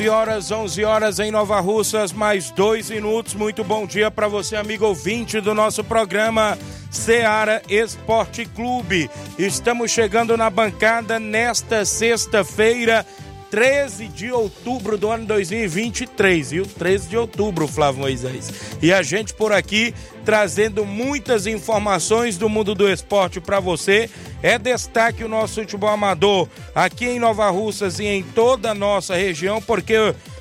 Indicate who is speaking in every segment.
Speaker 1: 11 horas, 11 horas em Nova Russas, mais dois minutos. Muito bom dia para você, amigo ouvinte do nosso programa Seara Esporte Clube. Estamos chegando na bancada nesta sexta-feira, 13 de outubro do ano 2023, viu? 13 de outubro, Flávio Moisés. E a gente por aqui trazendo muitas informações do mundo do esporte para você. É destaque o nosso futebol amador aqui em Nova Russas e em toda a nossa região, porque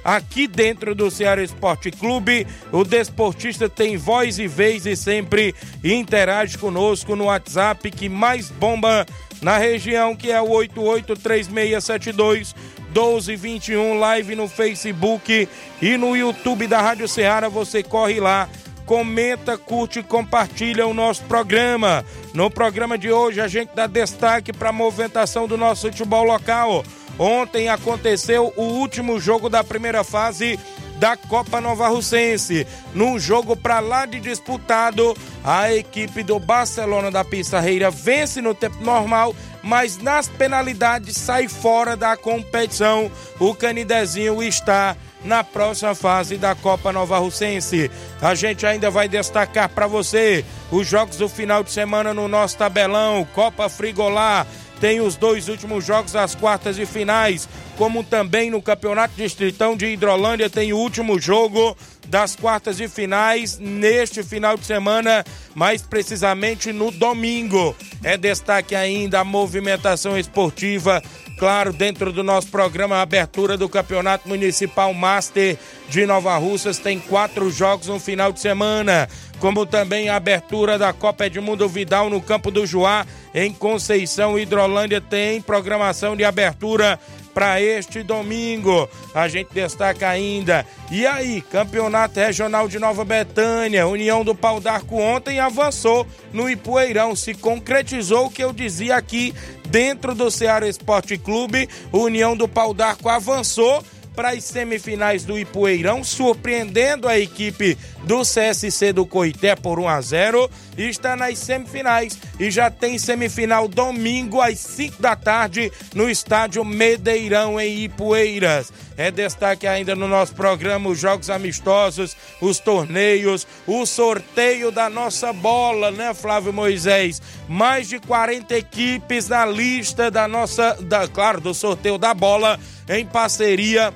Speaker 1: aqui dentro do Ceará Esporte Clube, o desportista tem voz e vez e sempre interage conosco no WhatsApp que mais bomba na região, que é o 883672 1221, live no Facebook e no YouTube da Rádio Ceará. Você corre lá, comenta, curte e compartilha o nosso programa. No programa de hoje, a gente dá destaque para a movimentação do nosso futebol local. Ontem aconteceu o último jogo da primeira fase da Copa Nova Russense. Num jogo para lá de disputado, a equipe do Barcelona da Pissarreira vence no tempo normal mas nas penalidades sai fora da competição. O Canidezinho está na próxima fase da Copa Nova Russense. A gente ainda vai destacar para você os jogos do final de semana no nosso tabelão, Copa Frigolá. Tem os dois últimos jogos das quartas e finais, como também no Campeonato Distritão de Hidrolândia tem o último jogo das quartas e finais neste final de semana, mais precisamente no domingo. É destaque ainda a movimentação esportiva, claro, dentro do nosso programa, a abertura do Campeonato Municipal Master de Nova Russas tem quatro jogos no final de semana, como também a abertura da Copa Edmundo Vidal no Campo do Juá, em Conceição Hidrolândia tem programação de abertura para este domingo. A gente destaca ainda. E aí, Campeonato Regional de Nova Betânia, União do Pau d'Arco ontem avançou no Ipueirão, se concretizou o que eu dizia aqui dentro do Ceará Esporte Clube. União do Pau d'Arco avançou para as semifinais do Ipueirão, surpreendendo a equipe do CSC do Coité por 1 a 0 e está nas semifinais e já tem semifinal domingo às 5 da tarde no estádio Medeirão em Ipueiras. É destaque ainda no nosso programa os jogos amistosos, os torneios, o sorteio da nossa bola, né, Flávio Moisés? Mais de 40 equipes na lista da nossa, da, claro, do sorteio da bola em parceria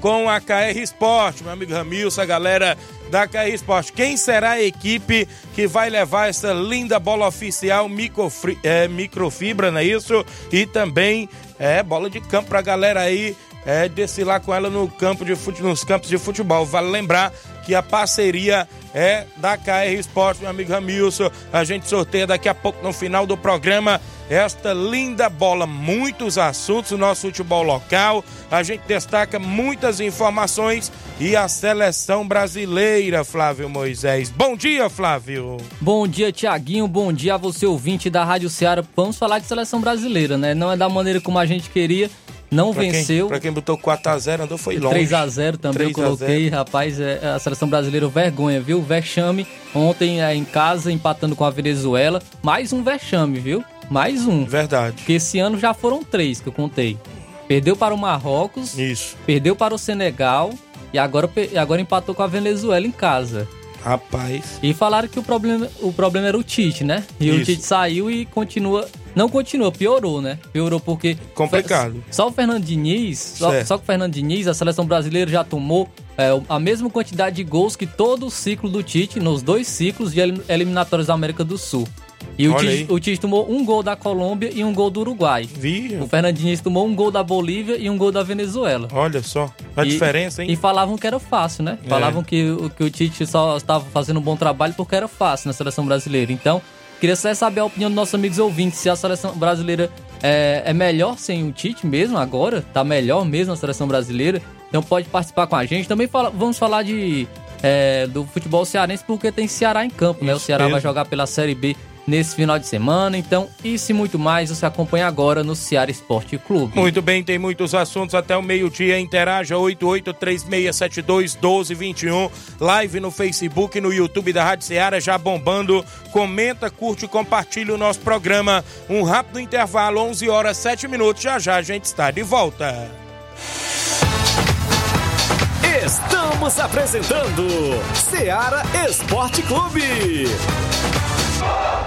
Speaker 1: com a KR Sport, meu amigo Ramilson, a galera da KR Sport. Quem será a equipe que vai levar essa linda bola oficial microfri, é, microfibra, não é isso? E também é bola de campo pra galera aí é, desfilar com ela no campo de fute, nos campos de futebol. Vale lembrar que a parceria é da KR Sport, meu amigo Ramilson. A gente sorteia daqui a pouco no final do programa esta linda bola, muitos assuntos do nosso futebol local. A gente destaca muitas informações e a seleção brasileira, Flávio Moisés. Bom dia, Flávio.
Speaker 2: Bom dia, Tiaguinho. Bom dia a você, ouvinte da Rádio Ceará. Vamos falar de seleção brasileira, né? Não é da maneira como a gente queria. Não
Speaker 1: pra
Speaker 2: venceu.
Speaker 1: Quem, pra quem botou 4x0, andou foi longe.
Speaker 2: 3x0 também eu coloquei. Rapaz, é, a seleção brasileira, vergonha, viu? Vexame. Ontem é, em casa, empatando com a Venezuela. Mais um vexame, viu? Mais um.
Speaker 1: Verdade.
Speaker 2: Porque esse ano já foram três que eu contei. Perdeu para o Marrocos.
Speaker 1: Isso.
Speaker 2: Perdeu para o Senegal. E agora, agora empatou com a Venezuela em casa.
Speaker 1: Rapaz.
Speaker 2: E falaram que o problema, o problema era o Tite, né? E Isso. o Tite saiu e continua. Não continua, piorou, né? Piorou porque.
Speaker 1: Complicado.
Speaker 2: Só o Fernando Diniz, só, só que o Fernando Diniz, a seleção brasileira já tomou é, a mesma quantidade de gols que todo o ciclo do Tite, nos dois ciclos de eliminatórios da América do Sul. E o Tite, o tomou um gol da Colômbia e um gol do Uruguai.
Speaker 1: Via.
Speaker 2: O Fernandinho tomou um gol da Bolívia e um gol da Venezuela.
Speaker 1: Olha só, a e, diferença, hein?
Speaker 2: E falavam que era fácil, né? É. Falavam que, que o Tite só estava fazendo um bom trabalho porque era fácil na seleção brasileira. Então, queria só saber a opinião dos nossos amigos ouvintes, se a seleção brasileira é, é melhor sem o Tite mesmo agora? Tá melhor mesmo a seleção brasileira? Então pode participar com a gente. Também fala, vamos falar de é, do futebol cearense porque tem Ceará em campo, né? O Ceará mesmo. vai jogar pela Série B nesse final de semana. Então, isso e muito mais você acompanha agora no Ceará Esporte Clube.
Speaker 1: Muito bem, tem muitos assuntos até o meio-dia. Interaja 8836721221. Live no Facebook, no YouTube da Rádio Ceará já bombando. Comenta, curte e compartilha o nosso programa. Um rápido intervalo, 11 horas 7 minutos. Já já a gente está de volta.
Speaker 3: Estamos apresentando Ceará Esporte Clube.
Speaker 4: you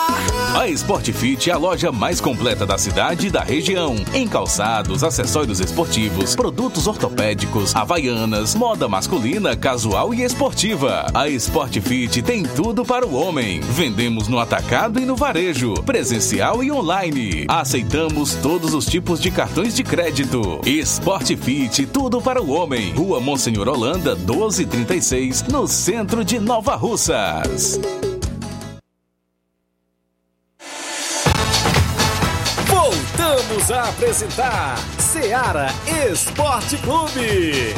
Speaker 5: A Sportfit é a loja mais completa da cidade e da região. Em calçados, acessórios esportivos, produtos ortopédicos, havaianas, moda masculina, casual e esportiva. A Sportfit tem tudo para o homem. Vendemos no atacado e no varejo, presencial e online. Aceitamos todos os tipos de cartões de crédito. Sportfit, tudo para o homem. Rua Monsenhor Holanda, 1236, no centro de Nova Russas.
Speaker 3: Voltamos a apresentar Seara Esporte Clube.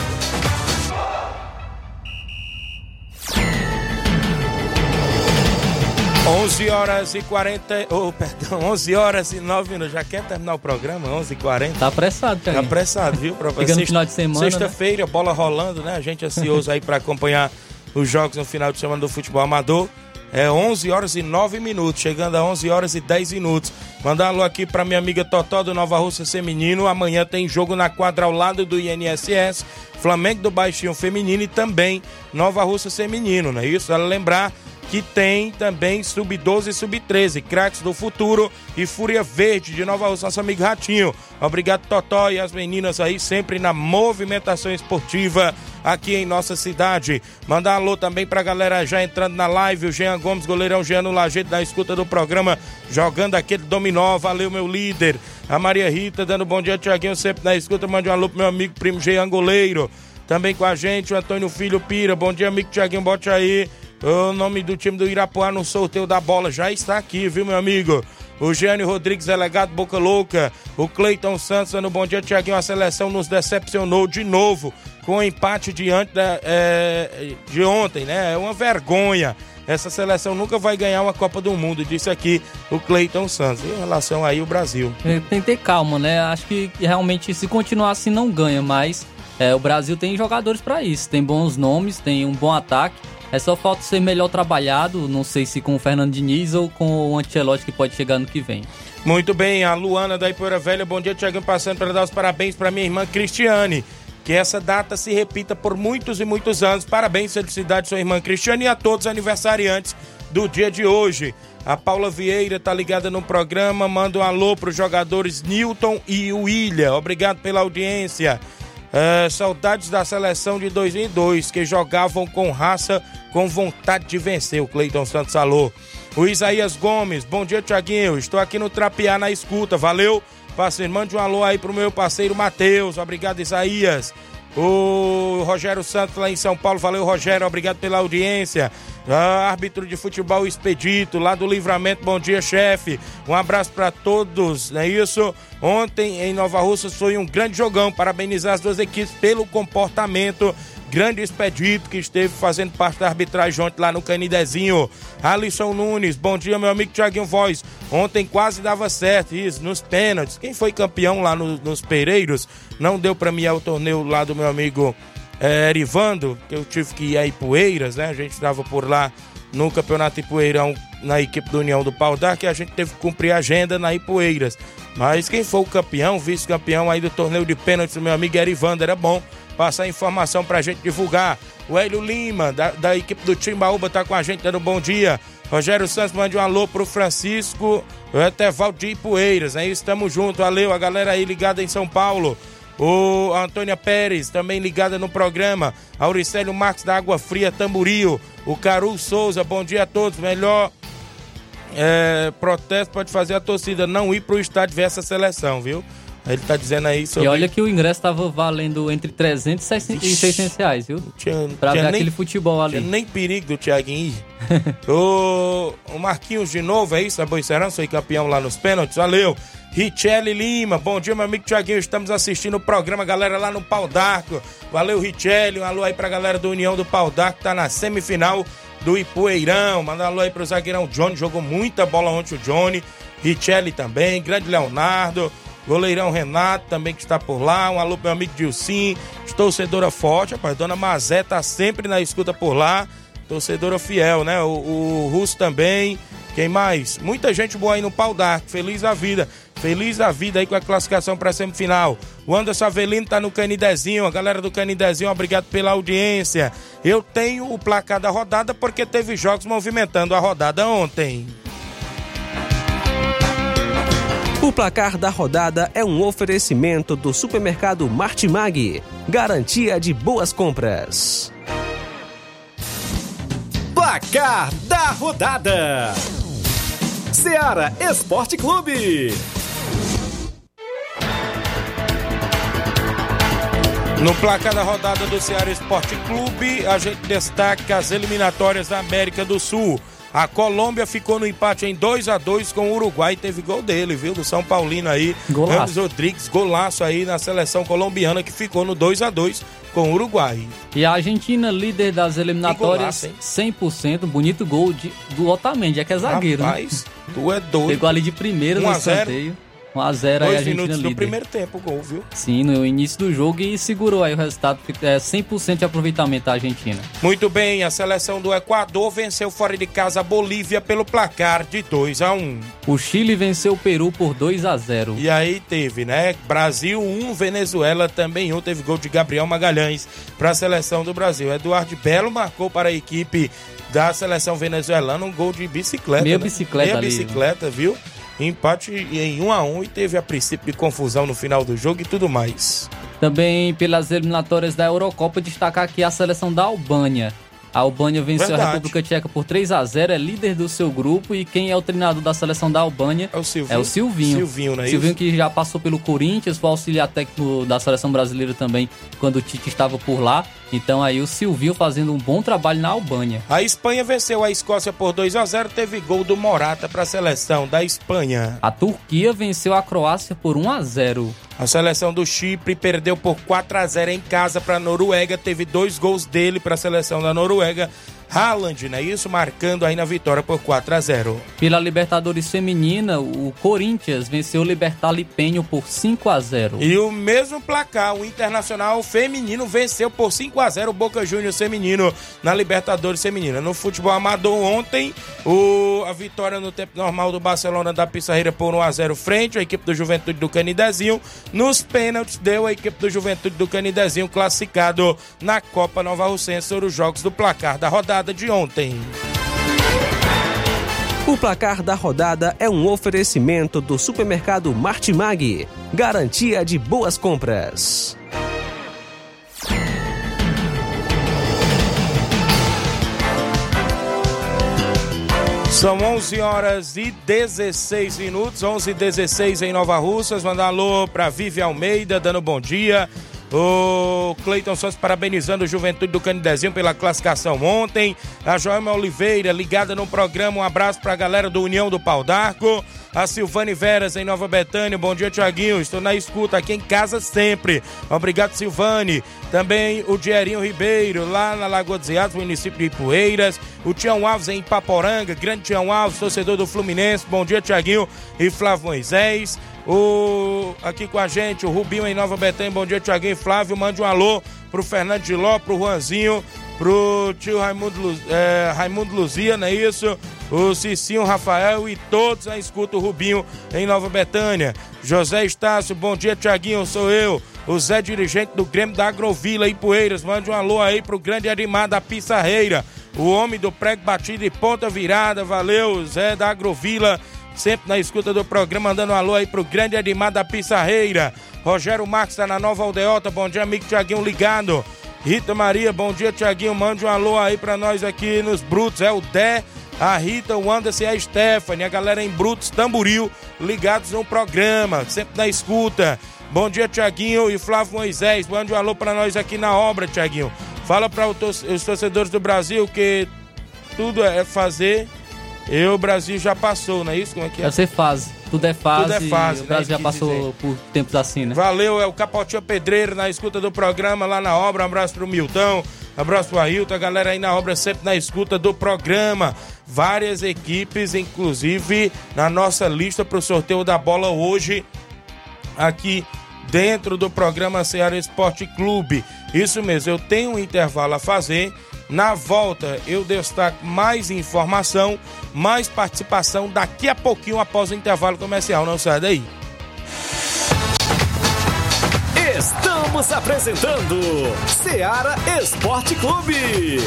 Speaker 1: 11 horas e 40, oh, perdão, 11 horas e 9 minutos. Já quer terminar o programa? 11 e 40
Speaker 2: Tá apressado,
Speaker 1: cara. Tá apressado, viu?
Speaker 2: Pra Chegando no final de semana.
Speaker 1: Sexta-feira,
Speaker 2: né?
Speaker 1: bola rolando, né? A gente ansioso aí para acompanhar os jogos no final de semana do futebol amador. É 11 horas e 9 minutos, chegando a 11 horas e 10 minutos. Mandar um alô aqui para minha amiga Totó do Nova Rússia Feminino. Amanhã tem jogo na quadra ao lado do INSS, Flamengo do Baixinho Feminino e também Nova Rússia Feminino, não é isso? Ela lembrar que tem também Sub-12 e Sub-13, Craques do Futuro e Fúria Verde de Nova Rússia, nosso amigo Ratinho. Obrigado, Totó e as meninas aí, sempre na movimentação esportiva aqui em nossa cidade. Mandar alô também pra galera já entrando na live, o Jean Gomes, goleirão Jean no Lajeito, da escuta do programa, jogando aquele dominó, valeu meu líder. A Maria Rita dando bom dia, Tiaguinho, sempre na escuta, mande um alô pro meu amigo primo Jean Goleiro. Também com a gente, o Antônio Filho Pira, bom dia, amigo Tiaguinho, bote aí. O nome do time do Irapuá no sorteio da bola já está aqui, viu, meu amigo? O Gênio Rodrigues, delegado Boca Louca. O Cleiton Santos, no bom dia, Tiaguinho. A seleção nos decepcionou de novo com o empate diante da, é, de ontem, né? É uma vergonha. Essa seleção nunca vai ganhar uma Copa do Mundo, disse aqui o Cleiton Santos. Em relação aí o Brasil.
Speaker 2: É, tem que ter calma, né? Acho que realmente se continuar assim não ganha, mas é, o Brasil tem jogadores para isso. Tem bons nomes, tem um bom ataque. É só falta ser melhor trabalhado, não sei se com o Fernando Diniz ou com o Ancelotti que pode chegar no que vem.
Speaker 1: Muito bem, a Luana da Ipoeira Velha, bom dia, Tiaguinho, passando para dar os parabéns para minha irmã Cristiane. Que essa data se repita por muitos e muitos anos. Parabéns, felicidade, sua irmã Cristiane e a todos os aniversariantes do dia de hoje. A Paula Vieira tá ligada no programa, manda um alô para os jogadores Newton e William. Obrigado pela audiência. É, saudades da seleção de 2002, que jogavam com raça, com vontade de vencer. O Cleiton Santos falou. O Isaías Gomes, bom dia, Tiaguinho. Estou aqui no Trapear na escuta. Valeu, parceiro. Mande um alô aí pro meu parceiro Matheus. Obrigado, Isaías. O Rogério Santos lá em São Paulo, valeu Rogério, obrigado pela audiência. Ah, árbitro de futebol Expedito, lá do Livramento, bom dia, chefe. Um abraço para todos, não é isso? Ontem em Nova Russa foi um grande jogão. Parabenizar as duas equipes pelo comportamento grande expedito que esteve fazendo parte da arbitragem ontem lá no Canidezinho. Alisson Nunes, bom dia, meu amigo Tiaguinho Voz. Ontem quase dava certo, isso, nos pênaltis. Quem foi campeão lá no, nos Pereiros, não deu para mim o torneio lá do meu amigo é, Erivando, que eu tive que ir a Ipueiras, né? A gente estava por lá no Campeonato Ipueirão na equipe do União do Pau que a gente teve que cumprir a agenda na Ipueiras. Mas quem foi o campeão, vice-campeão aí do torneio de pênaltis meu amigo Erivando, era bom passar informação pra gente divulgar. O Hélio Lima, da, da equipe do Timbaúba, tá com a gente dando um bom dia. Rogério Santos mande um alô pro Francisco Etevaldo de Ipueiras, né? Estamos juntos, valeu, a galera aí ligada em São Paulo. O Antônia Pérez, também ligada no programa. Auricélio Marques da Água Fria, Tamburio. O Caru Souza, bom dia a todos. Melhor é, protesto pode fazer a torcida não ir pro estádio ver essa seleção, viu? Ele tá dizendo aí sobre.
Speaker 2: E olha que o ingresso tava valendo entre 300 e 600 reais, viu?
Speaker 1: Tinha,
Speaker 2: pra
Speaker 1: tinha
Speaker 2: ver
Speaker 1: nem,
Speaker 2: aquele futebol ali.
Speaker 1: Tinha nem perigo do Thiaguinho ir. o, o Marquinhos de novo, é isso? A Boicerança foi campeão lá nos pênaltis. Valeu. Richelle Lima, bom dia, meu amigo Tiaguinho. Estamos assistindo o programa, galera, lá no Pau d'Arco. Valeu, Richelle. Um alô aí pra galera do União do Pau d'Arco, tá na semifinal do Ipueirão. Manda um alô aí pro zagueirão Johnny, jogou muita bola ontem o Johnny. Richelle também, grande Leonardo. Goleirão Renato também que está por lá. Um alô pro meu amigo Dilcim, torcedora forte, rapaz. Dona Mazé tá sempre na escuta por lá. Torcedora fiel, né? O, o Russo também. Quem mais? Muita gente boa aí no pau d'arco. Feliz da vida. Feliz da vida aí com a classificação para semifinal. O Anderson Avelino tá no Canidezinho. A galera do Canidezinho, obrigado pela audiência. Eu tenho o placar da rodada porque teve jogos movimentando a rodada ontem.
Speaker 6: O placar da rodada é um oferecimento do supermercado Martimag. Garantia de boas compras.
Speaker 3: Placar da rodada: Seara Esporte Clube.
Speaker 1: No placar da rodada do Ceará Esporte Clube, a gente destaca as eliminatórias da América do Sul. A Colômbia ficou no empate em 2 a 2 com o Uruguai. Teve gol dele, viu? Do São Paulino aí.
Speaker 2: Golaço.
Speaker 1: Ramos Rodrigues, golaço aí na seleção colombiana que ficou no 2 a 2 com o Uruguai.
Speaker 2: E a Argentina, líder das eliminatórias,
Speaker 1: Que
Speaker 2: 100%. Bonito gol de, do Otamendi, é que é zagueiro,
Speaker 1: Rapaz, tu é
Speaker 2: né?
Speaker 1: doido.
Speaker 2: Pegou ali de primeira
Speaker 1: 1
Speaker 2: no
Speaker 1: a 0.
Speaker 2: escanteio. 1x0 aí a
Speaker 1: Dois
Speaker 2: Argentina
Speaker 1: minutos do
Speaker 2: líder.
Speaker 1: primeiro tempo o gol, viu?
Speaker 2: Sim, no início do jogo e segurou aí o resultado. É 100% de aproveitamento da Argentina.
Speaker 1: Muito bem, a seleção do Equador venceu fora de casa a Bolívia pelo placar de 2 a 1
Speaker 2: O Chile venceu o Peru por 2 a 0
Speaker 1: E aí teve, né? Brasil 1, Venezuela também 1. Teve gol de Gabriel Magalhães para a seleção do Brasil. Eduardo Belo marcou para a equipe da seleção venezuelana um gol de bicicleta.
Speaker 2: Meia
Speaker 1: né?
Speaker 2: bicicleta
Speaker 1: Meia
Speaker 2: ali,
Speaker 1: bicicleta, viu? Empate em 1 a 1 e teve a princípio de confusão no final do jogo e tudo mais.
Speaker 2: Também pelas eliminatórias da Eurocopa, destacar aqui a seleção da Albânia. A Albânia venceu a
Speaker 1: Verdade.
Speaker 2: República Tcheca por 3 a 0 é líder do seu grupo e quem é o treinador da seleção da Albânia
Speaker 1: É o Silvinho.
Speaker 2: é o Silvinho.
Speaker 1: Silvinho, né?
Speaker 2: Silvinho que já passou pelo Corinthians, foi auxiliar técnico da seleção brasileira também quando o Tite estava por lá. Então aí o Silvinho fazendo um bom trabalho na Albânia.
Speaker 1: A Espanha venceu a Escócia por 2 a 0 teve gol do Morata para a seleção da Espanha.
Speaker 2: A Turquia venceu a Croácia por 1 a 0
Speaker 1: A seleção do Chipre perdeu por 4 a 0 em casa para a Noruega. Teve dois gols dele para a seleção da Noruega. Haaland, né? Isso marcando aí na vitória por 4 a 0.
Speaker 2: Pela Libertadores Feminina, o Corinthians venceu o Libertar Lipenho por 5 a 0
Speaker 1: E o mesmo placar, o Internacional Feminino venceu por 5 a 0 o Boca Juniors Feminino na Libertadores Feminina. No futebol amador ontem, o, a vitória no tempo normal do Barcelona da Pissarreira por 1 a 0 frente à equipe do Juventude do Canidezinho. Nos pênaltis deu a equipe do Juventude do Canidezinho classificado na Copa Nova Russense sobre os jogos do placar da rodada rodada de ontem.
Speaker 6: O placar da rodada é um oferecimento do supermercado Martimag, garantia de boas compras.
Speaker 1: São 11 horas e 16 minutos, 11 e 16 em Nova Russas. Manda alô para Vivi Almeida, dando bom dia. O Cleiton Santos parabenizando o Juventude do Canidezinho pela classificação ontem. A Joelma Oliveira ligada no programa. Um abraço para a galera do União do Pau d'Arco. A Silvane Veras em Nova Betânia. Bom dia, Tiaguinho. Estou na escuta aqui em casa sempre. Obrigado, Silvane. Também o Dierinho Ribeiro, lá na Lagoa dos Iados, município de Ipueiras. O Tião Alves em Paporanga. Grande Tião Alves, torcedor do Fluminense. Bom dia, Tiaguinho e Flávio Moisés. O, aqui com a gente, o Rubinho em Nova Betânia. Bom dia, Tiaguinho e Flávio. Mande um alô pro Fernando de Ló, pro Juanzinho, pro tio Raimundo, Lu- é, Raimundo Luzia, não é isso? O Cicinho Rafael e todos a escuta o Rubinho em Nova Betânia. José Estácio, bom dia, Tiaguinho, sou eu. O Zé dirigente do Grêmio da Agrovila e Poeiras. Mande um alô aí pro grande Arimar da Pissarreira. O homem do prego batido e ponta virada. Valeu, Zé da Agrovila sempre na escuta do programa, mandando um alô aí pro grande Edmar da Pissarreira. Rogério Marques tá na Nova Aldeota, bom dia, amigo Tiaguinho ligado. Rita Maria, bom dia, Tiaguinho, mande um alô aí pra nós aqui nos Brutos, é o Dé, a Rita, o Anderson e a Stephanie, a galera em Brutos, Tamburil, ligados no programa, sempre na escuta. Bom dia, Tiaguinho e Flávio Moisés, mande um alô pra nós aqui na obra, Tiaguinho. Fala para os torcedores do Brasil que tudo é fazer e o Brasil já passou, não é isso? Como é que é?
Speaker 2: Ser fase. Tudo é fase.
Speaker 1: Tudo é fase,
Speaker 2: O Brasil
Speaker 1: né,
Speaker 2: já passou
Speaker 1: dizer.
Speaker 2: por tempos assim, né?
Speaker 1: Valeu, é o Capotinho Pedreiro na escuta do programa lá na obra. Um abraço pro Milton, um abraço pro Ailton, a galera aí na obra sempre na escuta do programa. Várias equipes, inclusive na nossa lista pro sorteio da bola hoje, aqui dentro do programa Ceará Esporte Clube. Isso mesmo, eu tenho um intervalo a fazer. Na volta eu destaco mais informação, mais participação daqui a pouquinho após o intervalo comercial. Não sai daí.
Speaker 3: Estamos apresentando Seara Esporte Clube.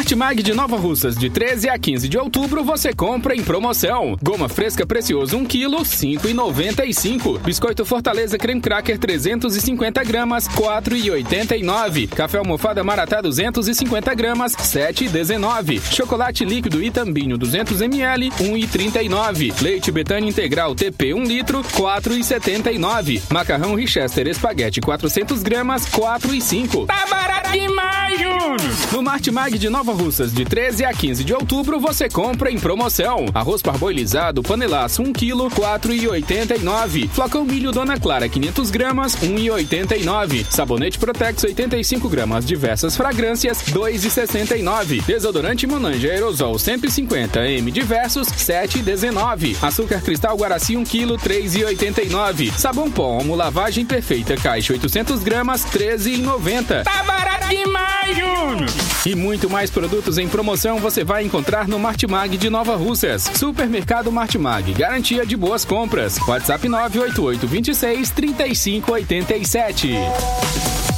Speaker 7: No Martimag de Nova Russas, de 13 a 15 de outubro, você compra em promoção. Goma fresca precioso 1 kg, 5,95. Biscoito Fortaleza Creme Cracker 350 gramas, 4,89. Café almofada Maratá 250 gramas, 7,19. Chocolate líquido Itambinho 200 ml, 1,39. Leite Betânia Integral TP 1 litro, 4,79. Macarrão Richester Espaguete 400 gramas, 4,5. Tá barato demais, Júlio! No Martimag de Nova Russas, de 13 a 15 de outubro, você compra em promoção. Arroz parboilizado, panelaço 1 kg, 4,89. Flocão milho Dona Clara, 500 gramas, 1,89. Sabonete Protex, 85 gramas, diversas fragrâncias, 2,69. Desodorante Monange Aerosol, 150 m diversos, 7,19. Açúcar Cristal Guaraci, 1 kg, 3,89. Sabão pó Omo Lavagem Perfeita, caixa 800 gramas, 13,90. Tá barato demais, Júnior! E muito mais produtos em promoção você vai encontrar no Martimag de Nova Russas. Supermercado Martimag, garantia de boas compras. WhatsApp 988 26 3587.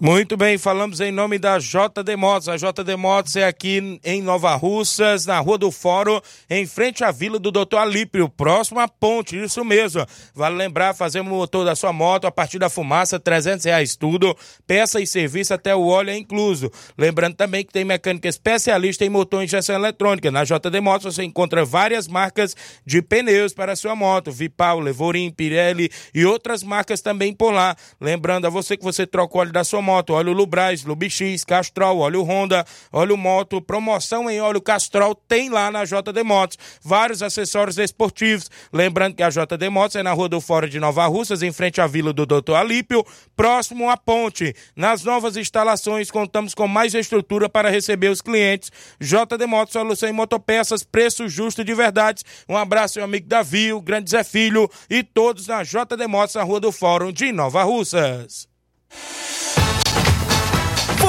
Speaker 1: Muito bem, falamos em nome da JD Motos. A JD Motos é aqui em Nova Russas, na Rua do Fórum, em frente à Vila do Doutor Alípio, próximo à ponte, isso mesmo. Vale lembrar, fazemos o motor da sua moto a partir da fumaça, 300 reais tudo, peça e serviço até o óleo é incluso. Lembrando também que tem mecânica especialista em motor e injeção eletrônica. Na JD Motos você encontra várias marcas de pneus para a sua moto, Vipal, Levorim, Pirelli e outras marcas também por lá. Lembrando a você que você troca o óleo da sua moto, óleo Lubrais, Lubix, Castrol, óleo Honda, óleo Moto, promoção em óleo Castrol tem lá na JD Motos. Vários acessórios esportivos. Lembrando que a JD Motos é na Rua do Fora de Nova Russas, em frente à Vila do Doutor Alípio, próximo à ponte. Nas novas instalações, contamos com mais estrutura para receber os clientes. JD Motos, solução em motopeças, preço justo de verdade. Um abraço, meu amigo Davi, o grande Zé Filho e todos na JD Motos, na Rua do Fórum de Nova Russas.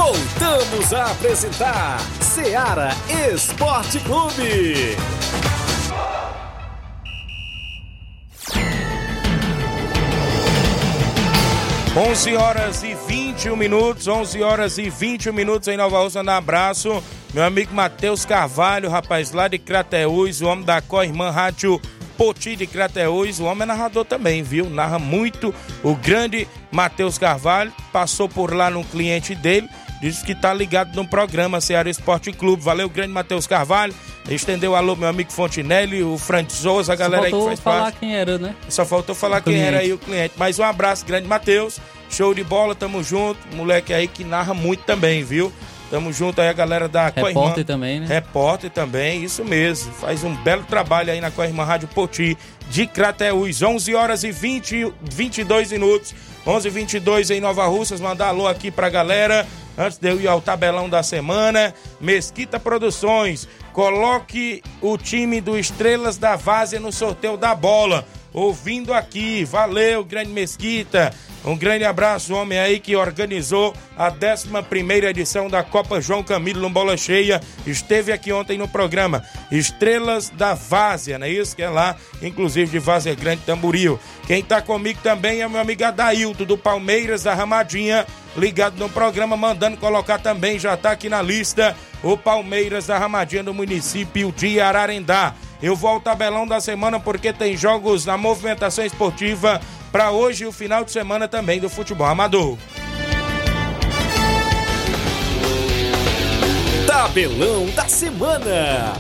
Speaker 3: Voltamos a apresentar Seara Esporte Clube.
Speaker 1: 11 horas e 21 minutos, 11 horas e 21 minutos em Nova um abraço. Meu amigo Matheus Carvalho, rapaz, lá de Crateús, o homem da Coirmã Rádio Poti de Crateús, o homem é narrador também, viu? Narra muito. O grande Matheus Carvalho passou por lá no cliente dele, disse que tá ligado no programa Ceará Esporte Clube. Valeu, grande Matheus Carvalho. Estendeu alô, meu amigo Fontinelli, o Frank Souza, a galera aí que faz
Speaker 2: falar
Speaker 1: parte.
Speaker 2: quem era, né?
Speaker 1: Só faltou falar
Speaker 2: O
Speaker 1: quem era
Speaker 2: cliente.
Speaker 1: aí o cliente. Mas um abraço, grande Matheus. Show de bola, tamo junto. Moleque aí que narra muito também, viu? Tamo junto aí, a galera da
Speaker 2: Repórter
Speaker 1: Coirmã.
Speaker 2: também, né?
Speaker 1: Repórter também, isso mesmo. Faz um belo trabalho aí na Coirmã Rádio Poti de Crateús. 11 horas e 20, 22 minutos. 11 e 22 em Nova Russas. Mandar alô aqui pra galera. Antes de eu ir ao tabelão da semana, Mesquita Produções, coloque o time do Estrelas da Várzea no sorteio da bola. Ouvindo aqui, valeu, grande Mesquita. Um grande abraço, homem aí que organizou a 11 edição da Copa João Camilo no Bola Cheia. Esteve aqui ontem no programa Estrelas da Várzea, não é isso? Que é lá, inclusive de Várzea Grande Tamboril. Quem tá comigo também é meu amigo Adailton, do Palmeiras da Ramadinha, ligado no programa, mandando colocar também, já tá aqui na lista, o Palmeiras da Ramadinha do município de Ararendá. Eu vou ao tabelão da semana porque tem jogos na movimentação esportiva para hoje e o final de semana também do futebol amador.
Speaker 3: Tabelão da semana.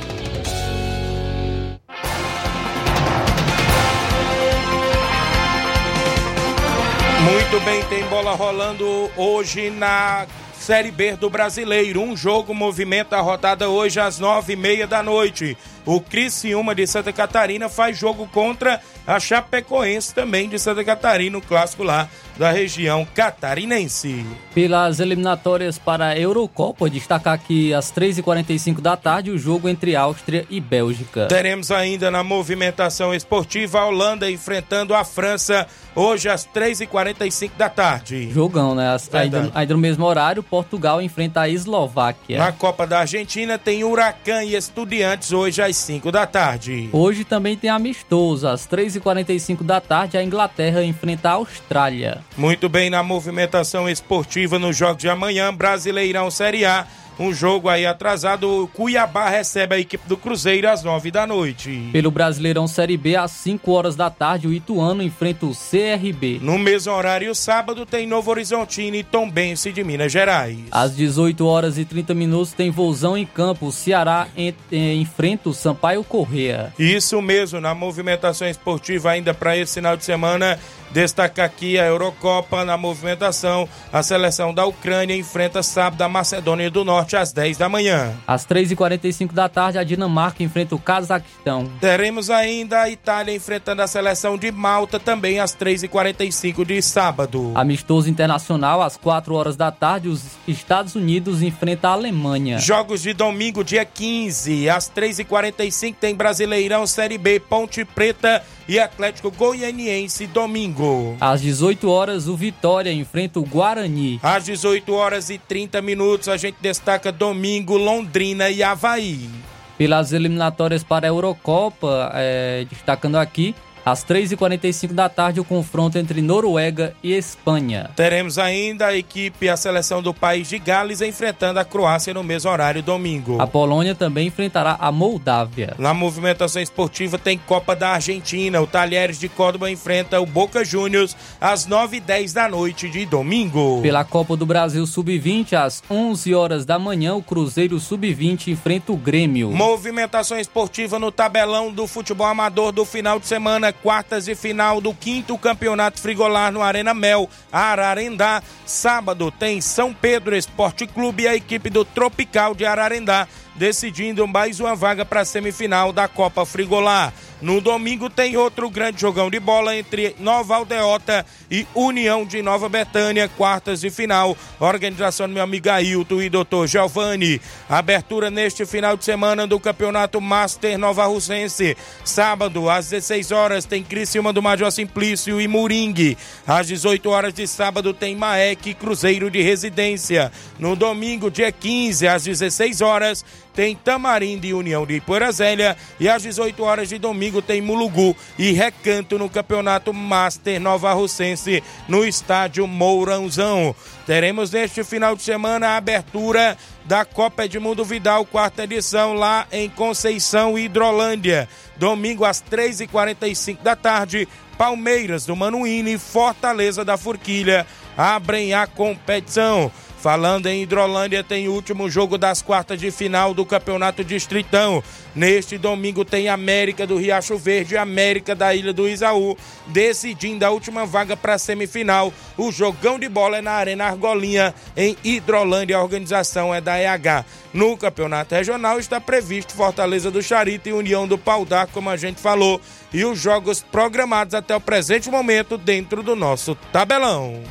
Speaker 1: Muito bem, tem bola rolando hoje na Série B do Brasileiro. Um jogo movimenta a rodada hoje às nove e meia da noite. O Criciúma de Santa Catarina faz jogo contra a Chapecoense também de Santa Catarina, o clássico lá da região catarinense.
Speaker 2: Pelas eliminatórias para a Eurocopa, destacar aqui às 3h45 da tarde o jogo entre Áustria e Bélgica.
Speaker 1: Teremos ainda na movimentação esportiva a Holanda enfrentando a França hoje às 3h45 da tarde.
Speaker 2: Jogão, né? As-. Ainda, ainda no mesmo horário, Portugal enfrenta a Eslováquia.
Speaker 1: Na Copa da Argentina tem Huracan e Estudiantes hoje às 5 da tarde.
Speaker 2: Hoje também tem amistoso. Às 3h45 da tarde, a Inglaterra enfrenta a Austrália.
Speaker 1: Muito bem na movimentação esportiva no jogo de amanhã, Brasileirão Série A. Um jogo aí atrasado, o Cuiabá recebe a equipe do Cruzeiro às 9 da noite.
Speaker 2: Pelo Brasileirão Série B, às 5 horas da tarde, o Ituano enfrenta o CRB.
Speaker 1: No mesmo horário, sábado, tem Novo Horizontino e Tombense de Minas Gerais.
Speaker 2: Às 18 horas e 30 minutos, tem Vozão em campo. O Ceará eh, enfrenta o Sampaio Correa.
Speaker 1: Isso mesmo, na movimentação esportiva ainda para esse final de semana, destaca aqui a Eurocopa na movimentação. A seleção da Ucrânia enfrenta sábado a Macedônia do Norte às 10 da manhã.
Speaker 2: Às 3h45 da tarde, a Dinamarca enfrenta o Cazaquistão.
Speaker 1: Teremos ainda a Itália enfrentando a seleção de Malta também às 3h45 de sábado.
Speaker 2: Amistoso internacional, às 4 horas da tarde, os Estados Unidos enfrentam a Alemanha.
Speaker 1: Jogos de domingo, dia 15, às 3h45 tem Brasileirão Série B, Ponte Preta e Atlético Goianiense domingo.
Speaker 2: Às 18 horas, o Vitória enfrenta o Guarani.
Speaker 1: Às 18 horas e 30 minutos, a gente destaca domingo, Londrina e Havaí.
Speaker 2: Pelas eliminatórias para a Eurocopa, eh, destacando aqui, às 3h45 da tarde, o confronto entre Noruega e Espanha.
Speaker 1: Teremos ainda a equipe, a seleção do país de Gales enfrentando a Croácia no mesmo horário domingo.
Speaker 2: A Polônia também enfrentará a Moldávia.
Speaker 1: Na movimentação esportiva tem Copa da Argentina. O Talheres de Córdoba enfrenta o Boca Juniors às 9h10 da noite de domingo.
Speaker 2: Pela Copa do Brasil Sub-20, às 11 horas da manhã, o Cruzeiro Sub-20 enfrenta o Grêmio.
Speaker 1: Movimentação esportiva no tabelão do futebol amador do final de semana, quartas e final do quinto campeonato frigolar no Arena Mel, Ararendá. Sábado tem São Pedro Esporte Clube e a equipe do Tropical de Ararendá decidindo mais uma vaga para a semifinal da Copa Frigolar. No domingo tem outro grande jogão de bola entre Nova Aldeota e União de Nova Betânia, quartas de final. Organização do meu amigo Ailton e Dr. Giovanni. Abertura neste final de semana do Campeonato Master Nova Russense. Sábado, às 16 horas, tem Criciúma do Major Simplício e Moringue. Às 18 horas de sábado, tem Maek Cruzeiro de Residência. No domingo, dia 15, às 16 horas, tem Tamarindo e União de Ipoeirazélia. E às 18 horas de domingo tem Mulugu e Recanto no Campeonato Master Nova Russense no estádio Mourãozão. Teremos neste final de semana a abertura da Copa Edmundo Vidal, quarta edição, lá em Conceição, Hidrolândia. Domingo às 3h45 da tarde, Palmeiras do Manuíne Fortaleza da Forquilha abrem a competição. Falando em Hidrolândia, tem o último jogo das quartas de final do Campeonato Distritão. Neste domingo tem América do Riacho Verde e América da Ilha do Isaú, decidindo a última vaga para a semifinal. O jogão de bola é na Arena Argolinha, em Hidrolândia. A organização é da EH. No Campeonato Regional está previsto Fortaleza do Charito e União do Pau d'Arco, como a gente falou, e os jogos programados até o presente momento dentro do nosso tabelão.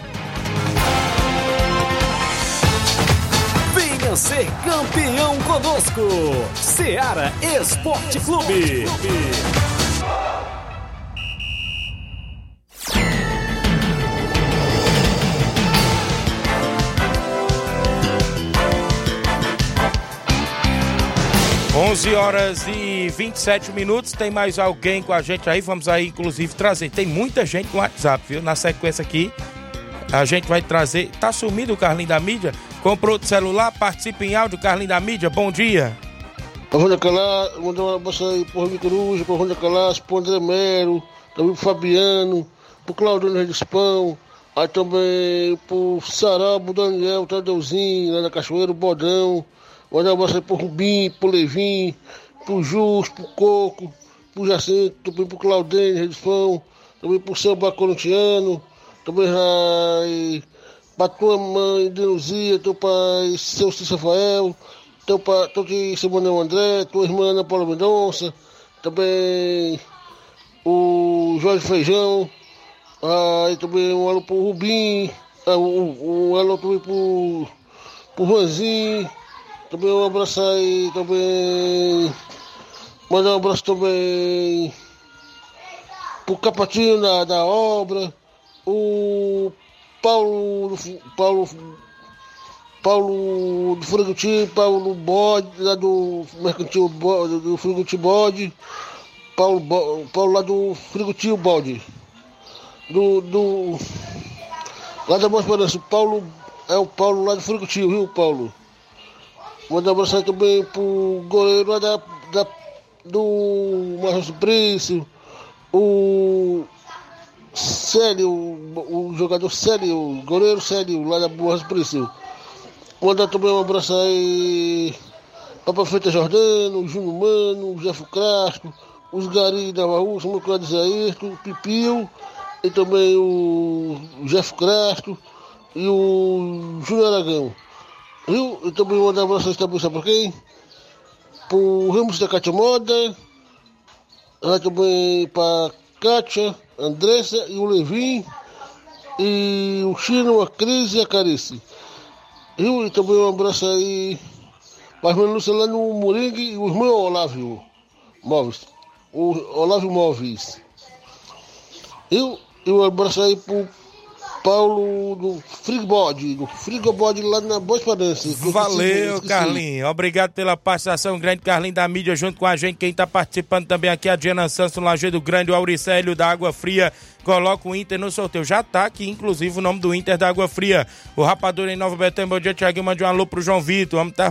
Speaker 3: Ser campeão conosco. Seara Esporte Clube.
Speaker 1: 11 horas e 27 minutos. Tem mais alguém com a gente aí? Vamos aí, inclusive, trazer. Tem muita gente com WhatsApp, viu? Na sequência aqui, a gente vai trazer. Tá sumido o Carlinho da mídia? Comprou outro celular? Participa em áudio, Carlinho da mídia. Bom dia.
Speaker 8: Rony Calá, mandar um abraço aí pro Rony Coruja, pro Rony Calás, pro André Melo, também pro Fabiano, pro Claudino Redispão, aí também pro Sará, pro Daniel, Tadeuzinho, lá na Cachoeira, o Bodão, mandar um abraço aí pro Rubim, pro Levin, pro Jus, pro Coco, pro Jacinto, também pro Claudênio Redispão, também pro seu Bacorontiano, também aí, pra tua mãe, Denuzia, teu pai, seu Rafael, teu pai, teu tio Simonel André, tua irmã Ana Paula Mendonça, também o Jorge Feijão, aí também um alô pro Rubim, ah, um, um alô também pro, pro Juanzinho, também um abraço aí, também, mandar um abraço também pro Capatinho da, da obra, o Paulo, Paulo Paulo do Fruguti, Paulo Bode, lá do Mercantil Bode, do Fruguti Bode, Paulo, Paulo lá do Frugutil Bode, do, do lá da Boa Esperança, Paulo é o Paulo lá do Frugutil, viu, Paulo? Mandar um abraço aí também pro goleiro lá da, da, do Marcos Príncipe, o Célio, o jogador Célio, o goleiro Célio, lá da Boas Príncipe. Mandar também um abraço aí para Prefeita Jordano, o Júnior Mano, o Jefo Castro, os Gari da Barruça, o meu Claudio Zairto, o Pipio, e também o Jefo Castro e o Júnior Aragão. Viu? E também mandar um abraço também, sabe por quem? Pro Ramos da Cátia Moda, lá também para Kátia, Andressa e o Levin, e o Chino, a Cris e a Carice. E também um abraço aí para irmã Lúcia lá no Moringue e o irmão Olávio Móveis. O Olávio Móveis. Eu, e um abraço aí pro Paulo do Frigobode, do Frigobode lá na Boa Esperança.
Speaker 1: Valeu. Carlinhos. Obrigado pela participação grande, Carlinhos da mídia, junto com a gente. Quem está participando também aqui, a Diana Santos, no Lajeado Grande, o Auricélio da Água Fria. Coloca o Inter no sorteio. Já tá aqui, inclusive, o nome do Inter da Água Fria. O Rapador em Nova Betânia. Bom dia, Tiaguinho. Mande um alô pro João Vitor. Vamos tá...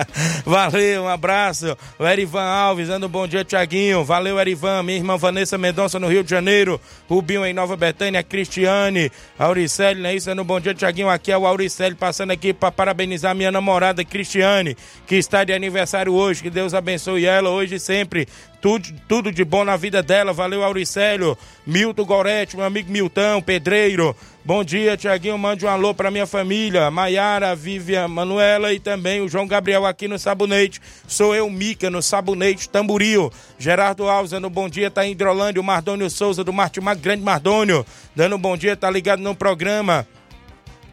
Speaker 1: Valeu, um abraço. O Erivan Alves, dando um bom dia, Tiaguinho. Valeu, Erivan. Minha irmã Vanessa Mendonça, no Rio de Janeiro. Rubinho em Nova Betânia. Cristiane. Auricélio, não é isso? Dando um bom dia, Tiaguinho. Aqui é o Auricélio, passando aqui para parabenizar minha namorada, Cristiane, que está de aniversário hoje. Que Deus abençoe ela hoje e sempre. Tudo, tudo de bom na vida dela. Valeu, Auricélio. Milton Gorete, meu amigo Milton, pedreiro. Bom dia, Tiaguinho. Mande um alô para minha família. Maiara, Vivian, Manuela e também o João Gabriel aqui no Sabonete. Sou eu, Mica, no Sabonete Tamboril. Gerardo Alves, um bom dia, tá em Hidrolândia. O Mardônio Souza, do Martimar, grande Mardônio. Dando bom dia, tá ligado no programa.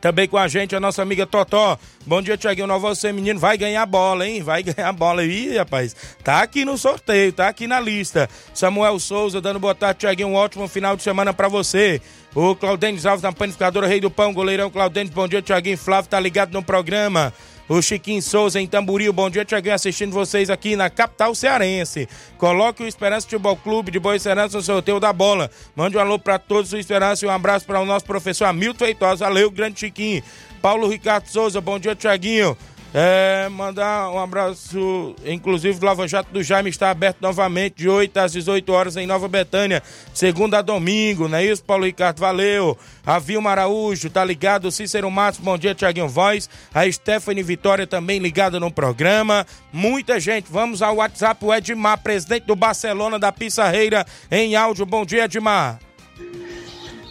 Speaker 1: Também com a gente a nossa amiga Totó. Bom dia, Tiaguinho. Nova você, menino. Vai ganhar bola, hein? Vai ganhar bola aí, rapaz. Tá aqui no sorteio, tá aqui na lista. Samuel Souza dando boa tarde, Tiaguinho. Um ótimo final de semana pra você. O Claudênis Alves na panificadora Rei do Pão, goleirão Claudênis, bom dia, Tiaguinho Flávio, tá ligado no programa. O Chiquinho Souza em Tamboril, bom dia, Tiaguinho, assistindo vocês aqui na capital cearense. Coloque o Esperança Futebol Clube de Boa Esperança no sorteio da bola. Mande um alô para todos o Esperança e um abraço para o nosso professor Hamilton Feitosa. Valeu, grande Chiquinho. Paulo Ricardo Souza, bom dia, Tiaguinho. É, mandar um abraço, inclusive o Lava Jato do Jaime está aberto novamente de 8 às 18 horas em Nova Betânia, segunda a domingo, não é isso, Paulo Ricardo? Valeu. A Vilma Araújo, tá ligado? Cícero Matos, bom dia, Tiaguinho Voz. A Stephanie Vitória também ligada no programa. Muita gente, vamos ao WhatsApp, o Edmar, presidente do Barcelona da Pissarreira, em áudio. Bom dia, Edmar.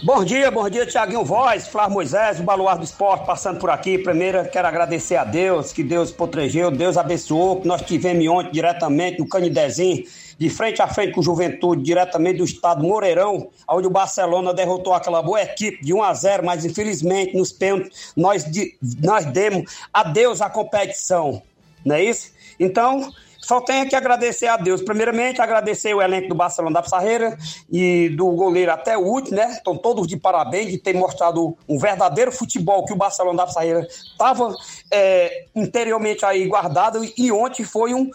Speaker 9: Bom dia, bom dia, Tiaguinho Voz, Flávio Moisés, o Baluar do Esporte, passando por aqui. Primeiro, quero agradecer a Deus, que Deus protegeu, Deus abençoou, que nós tivemos ontem diretamente no Canidezinho, de frente a frente com Juventude, diretamente do estado Moreirão, onde o Barcelona derrotou aquela boa equipe de 1 a 0 mas infelizmente nos pênaltis nós, nós demos a Deus a competição, não é isso? Então, só tenho que agradecer a Deus. Primeiramente, agradecer o elenco do Barcelona da Pissarreira e do goleiro até o último, né? Estão todos de parabéns de ter mostrado um verdadeiro futebol que o Barcelona da Pissarreira estava é, interiormente aí guardado e ontem foi um,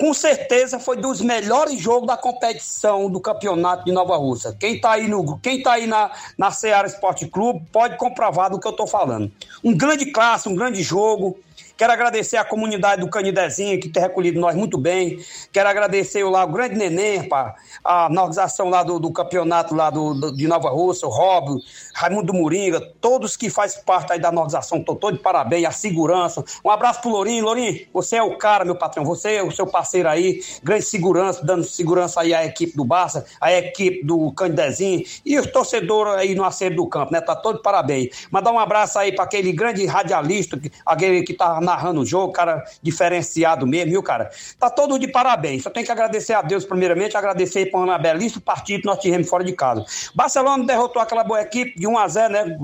Speaker 9: com certeza foi dos melhores jogos da competição do campeonato de Nova Rússia. Quem está aí, no, quem tá aí na, na Seara Esporte Clube pode comprovar do que eu estou falando. Um grande classe, um grande jogo. Quero agradecer a comunidade do Canidezinho, que tem recolhido nós muito bem. Quero agradecer lá o grande Neném, pá, a organização lá do, do campeonato lá do, do, de Nova Rússia, o Rob, Raimundo Moringa, todos que fazem parte aí da organização, estou todo de parabéns, a segurança. Um abraço pro Lourinho. Lourinho, você é o cara, meu patrão. Você é o seu parceiro aí, grande segurança, dando segurança aí à equipe do Barça, à equipe do Canidezinho e os torcedores aí no acerto do campo, né? Tá todo de parabéns. Mandar um abraço aí para aquele grande radialista, aquele que tá narrando o jogo, cara diferenciado mesmo, viu, cara? Tá todo de parabéns. Só tem que agradecer a Deus, primeiramente, agradecer por uma belíssima partida que nós tivemos fora de casa. Barcelona derrotou aquela boa equipe de 1 a 0 né?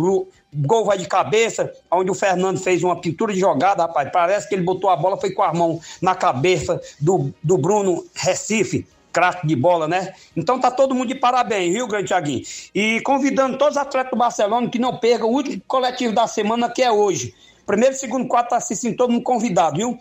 Speaker 9: Gol vai de cabeça, onde o Fernando fez uma pintura de jogada, rapaz. Parece que ele botou a bola, foi com a mão na cabeça do, do Bruno Recife craque de bola, né? Então tá todo mundo de parabéns, viu, grande Thiaguinho? E convidando todos os atletas do Barcelona que não percam o último coletivo da semana, que é hoje. Primeiro, segundo, quarto, tá assistindo todo mundo convidado, viu?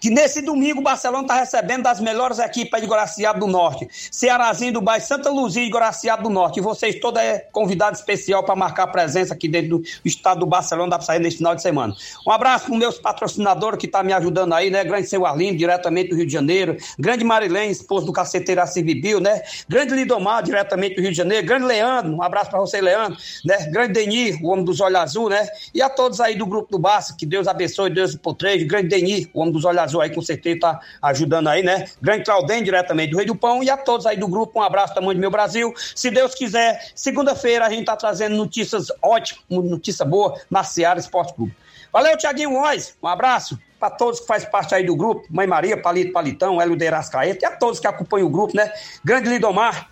Speaker 9: Que nesse domingo o Barcelona está recebendo das melhores equipes de Guaraciaba do Norte. Cearazinho do Bairro Santa Luzia de Guaraciaba do Norte. E vocês todos é convidado especial para marcar presença aqui dentro do estado do Barcelona da sair nesse final de semana. Um abraço para meus patrocinadores que estão tá me ajudando aí, né? Grande Seu Arlindo, diretamente do Rio de Janeiro. Grande Marilene, esposo do caceteiro Civibil, né? Grande Lidomar, diretamente do Rio de Janeiro. Grande Leandro, um abraço para você, Leandro. Né? Grande Denis, o homem dos olhos azul, né? E a todos aí do grupo do Barça, que Deus abençoe, Deus protege. Grande Denis, o homem dos olhos azul aí, com certeza tá ajudando aí, né? Grande Claudem, diretamente do Rei do Pão, e a todos aí do grupo, um abraço tamanho do meu Brasil. Se Deus quiser, segunda-feira a gente tá trazendo notícias ótimas, notícia boa na Seara Esporte Clube. Valeu, Tiaguinho Mois, um abraço para todos que fazem parte aí do grupo, Mãe Maria, Palito Palitão, Hélio de e a todos que acompanham o grupo, né? Grande Lidomar,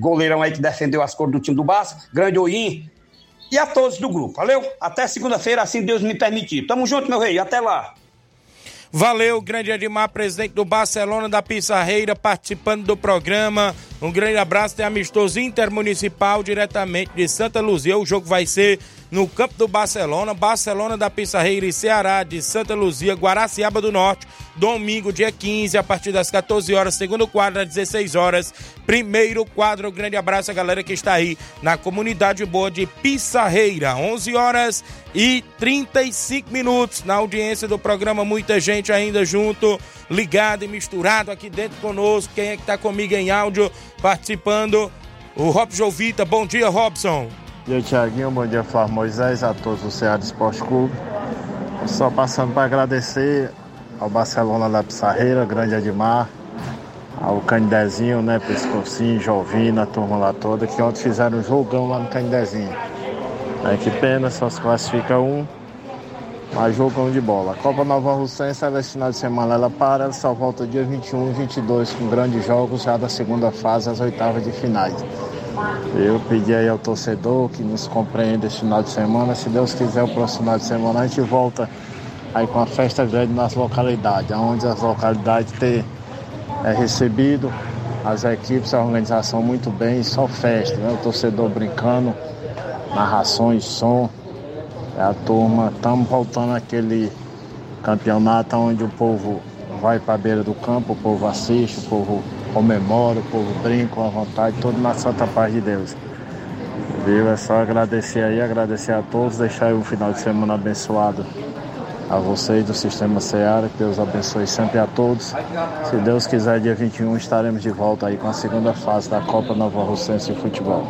Speaker 9: goleirão aí que defendeu as cores do time do Barça, grande Oim, e a todos do grupo. Valeu? Até segunda-feira, assim Deus me permitir. Tamo junto, meu rei. Até lá.
Speaker 1: Valeu, grande Edmar, presidente do Barcelona da Pissarreira, participando do programa. Um grande abraço, tem amistoso intermunicipal diretamente de Santa Luzia. O jogo vai ser no campo do Barcelona, Barcelona da Pissarreira e Ceará de Santa Luzia, Guaraciaba do Norte, domingo, dia 15, a partir das 14 horas, segundo quadro, às 16 horas, primeiro quadro. Um grande abraço a galera que está aí na comunidade boa de Pissarreira, 11 horas e 35 minutos na audiência do programa, muita gente ainda junto, ligado e misturado aqui dentro conosco. Quem é que está comigo em áudio participando? O Robson Jovita, bom dia, Robson.
Speaker 10: Bom dia, Tiaguinho. Bom dia, Flávio Moisés, a todos do Ceará Esporte Clube. Só passando para agradecer ao Barcelona da Pissarreira, Grande Edmar, ao Canidezinho, né, Pescocinho, Jovina, a turma lá toda, que ontem fizeram um jogão lá no Canidezinho. É, que pena, só se classifica um, mas jogão de bola. A Copa Nova Russense, ela, esse final de semana, ela para, só volta dia 21 e 22 com grandes jogos já da segunda fase, as oitavas de finais. Eu pedi aí ao torcedor que nos compreenda esse final de semana. Se Deus quiser, o próximo final de semana a gente volta aí com a festa grande nas localidades, onde as localidades têm é, recebido as equipes, a organização muito bem, só festa, né? O torcedor brincando, narrações, som. É a turma, estamos voltando àquele campeonato onde o povo vai para a beira do campo, o povo assiste, o povo comemora, o povo brinca a vontade, tudo na santa paz de Deus. Viu? É só agradecer aí, agradecer a todos, deixar aí um final de semana abençoado a vocês do Sistema Seara, que Deus abençoe sempre a todos. Se Deus quiser, dia 21 estaremos de volta aí com a segunda fase da Copa Nova Rocense de Futebol.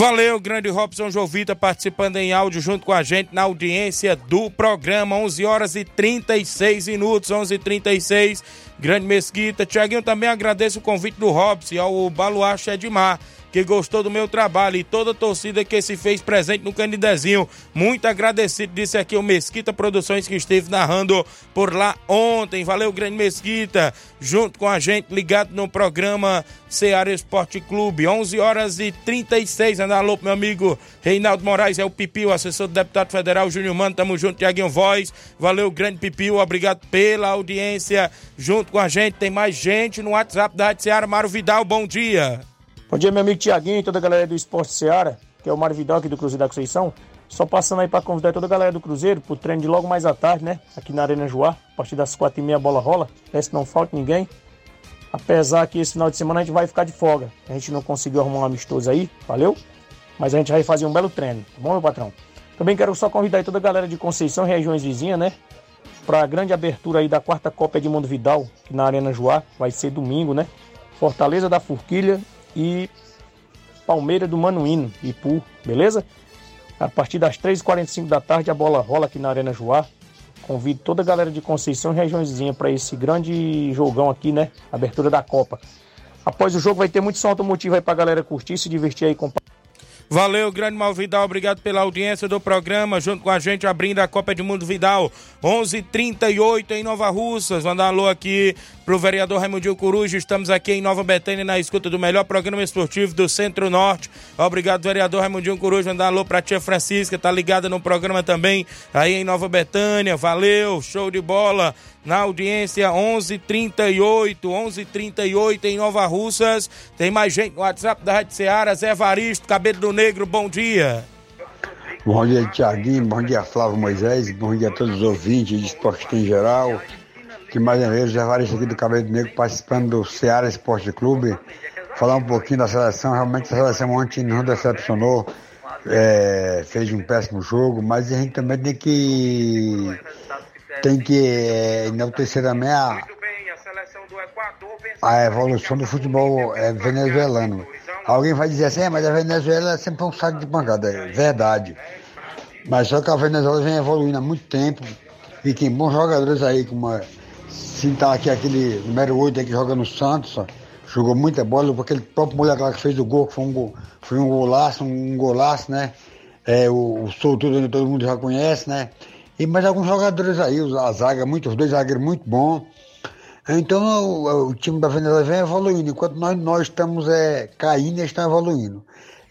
Speaker 1: Valeu, grande Robson Jovita participando em áudio junto com a gente na audiência do programa, 11 horas e 36 minutos, 11 e 36 Grande Mesquita. Tiaguinho, também agradeço o convite do Robson ao Baluarte Edmar que gostou do meu trabalho e toda a torcida que se fez presente no Canidezinho. Muito agradecido, disse aqui o Mesquita Produções que esteve narrando por lá ontem. Valeu, grande Mesquita, junto com a gente, ligado no programa Ceará Esporte Clube. 11 horas e 36. Anda alô, meu amigo Reinaldo Moraes, é o Pipio, assessor do deputado federal Júnior Mano. Tamo junto, Tiaguinho Voz. Valeu, grande Pipio, obrigado pela audiência junto com a gente. Tem mais gente no WhatsApp da Rádio Ceará. Mário Vidal, bom dia.
Speaker 11: Bom dia, meu amigo Tiaguinho e toda a galera do Esporte Seara, que é o Mário Vidal aqui do Cruzeiro da Conceição. Só passando aí para convidar toda a galera do Cruzeiro pro treino de logo mais à tarde, né? Aqui na Arena Joá, a partir das quatro e meia a bola rola. Parece que não falta ninguém. Apesar que esse final de semana a gente vai ficar de folga. A gente não conseguiu arrumar um amistoso aí, valeu? Mas a gente vai fazer um belo treino, tá bom, meu patrão? Também quero só convidar toda a galera de Conceição e regiões vizinhas, né? Para a grande abertura aí da quarta Copa Edmundo Vidal, que na Arena Joá, vai ser domingo, né? Fortaleza da Forquilha e Palmeira do Manuíno, Ipu, beleza? A partir das 3h45 da tarde a bola rola aqui na Arena Joá. Convido toda a galera de Conceição e regiãozinha para esse grande jogão aqui, né? Abertura da Copa. Após o jogo vai ter muito som automotivo aí pra galera curtir, se divertir aí com
Speaker 1: Valeu, grande Malvidal, obrigado pela audiência do programa, junto com a gente abrindo a Copa de Mundo Vidal, 11:38 em Nova Russas. Mandar um alô aqui pro vereador Raimundinho Coruja, estamos aqui em Nova Betânia na escuta do melhor programa esportivo do Centro-Norte. Obrigado, vereador Raimundinho Coruja, mandar um alô pra tia Francisca, tá ligada no programa também aí em Nova Betânia. Valeu, show de bola na audiência 11:38, 11:38 em Nova Russas. Tem mais gente no WhatsApp da Rádio Ceará, Zé Varisto, Cabelo do Negro, bom dia.
Speaker 12: Bom dia, Tiaguinho, bom dia, Flávio Moisés, bom dia a todos os ouvintes de esporte em geral. Que mais uma vez, Zé Varisto aqui do Cabelo do Negro participando do Ceará Esporte Clube. Falar um pouquinho da seleção, realmente a seleção ontem não decepcionou. É, fez um péssimo jogo, mas a gente também tem que tem que é, enaltecer também a, a evolução do futebol é, venezuelano. Alguém vai dizer assim, é, mas a Venezuela é sempre um saco de pancada. É verdade. Mas só que a Venezuela vem evoluindo há muito tempo e tem bons jogadores aí, como citar aqui aquele número 8 que joga no Santos, ó, jogou muita bola, aquele próprio moleque lá que fez o gol, que foi um, gol, foi um golaço, um golaço, né? É, o, o Souto todo mundo já conhece, né? E mais alguns jogadores aí, a zaga, muitos, dois zagueiros muito bons. Então o, o, time da Venezuela vem evoluindo, enquanto nós, nós estamos é, caindo e estão evoluindo.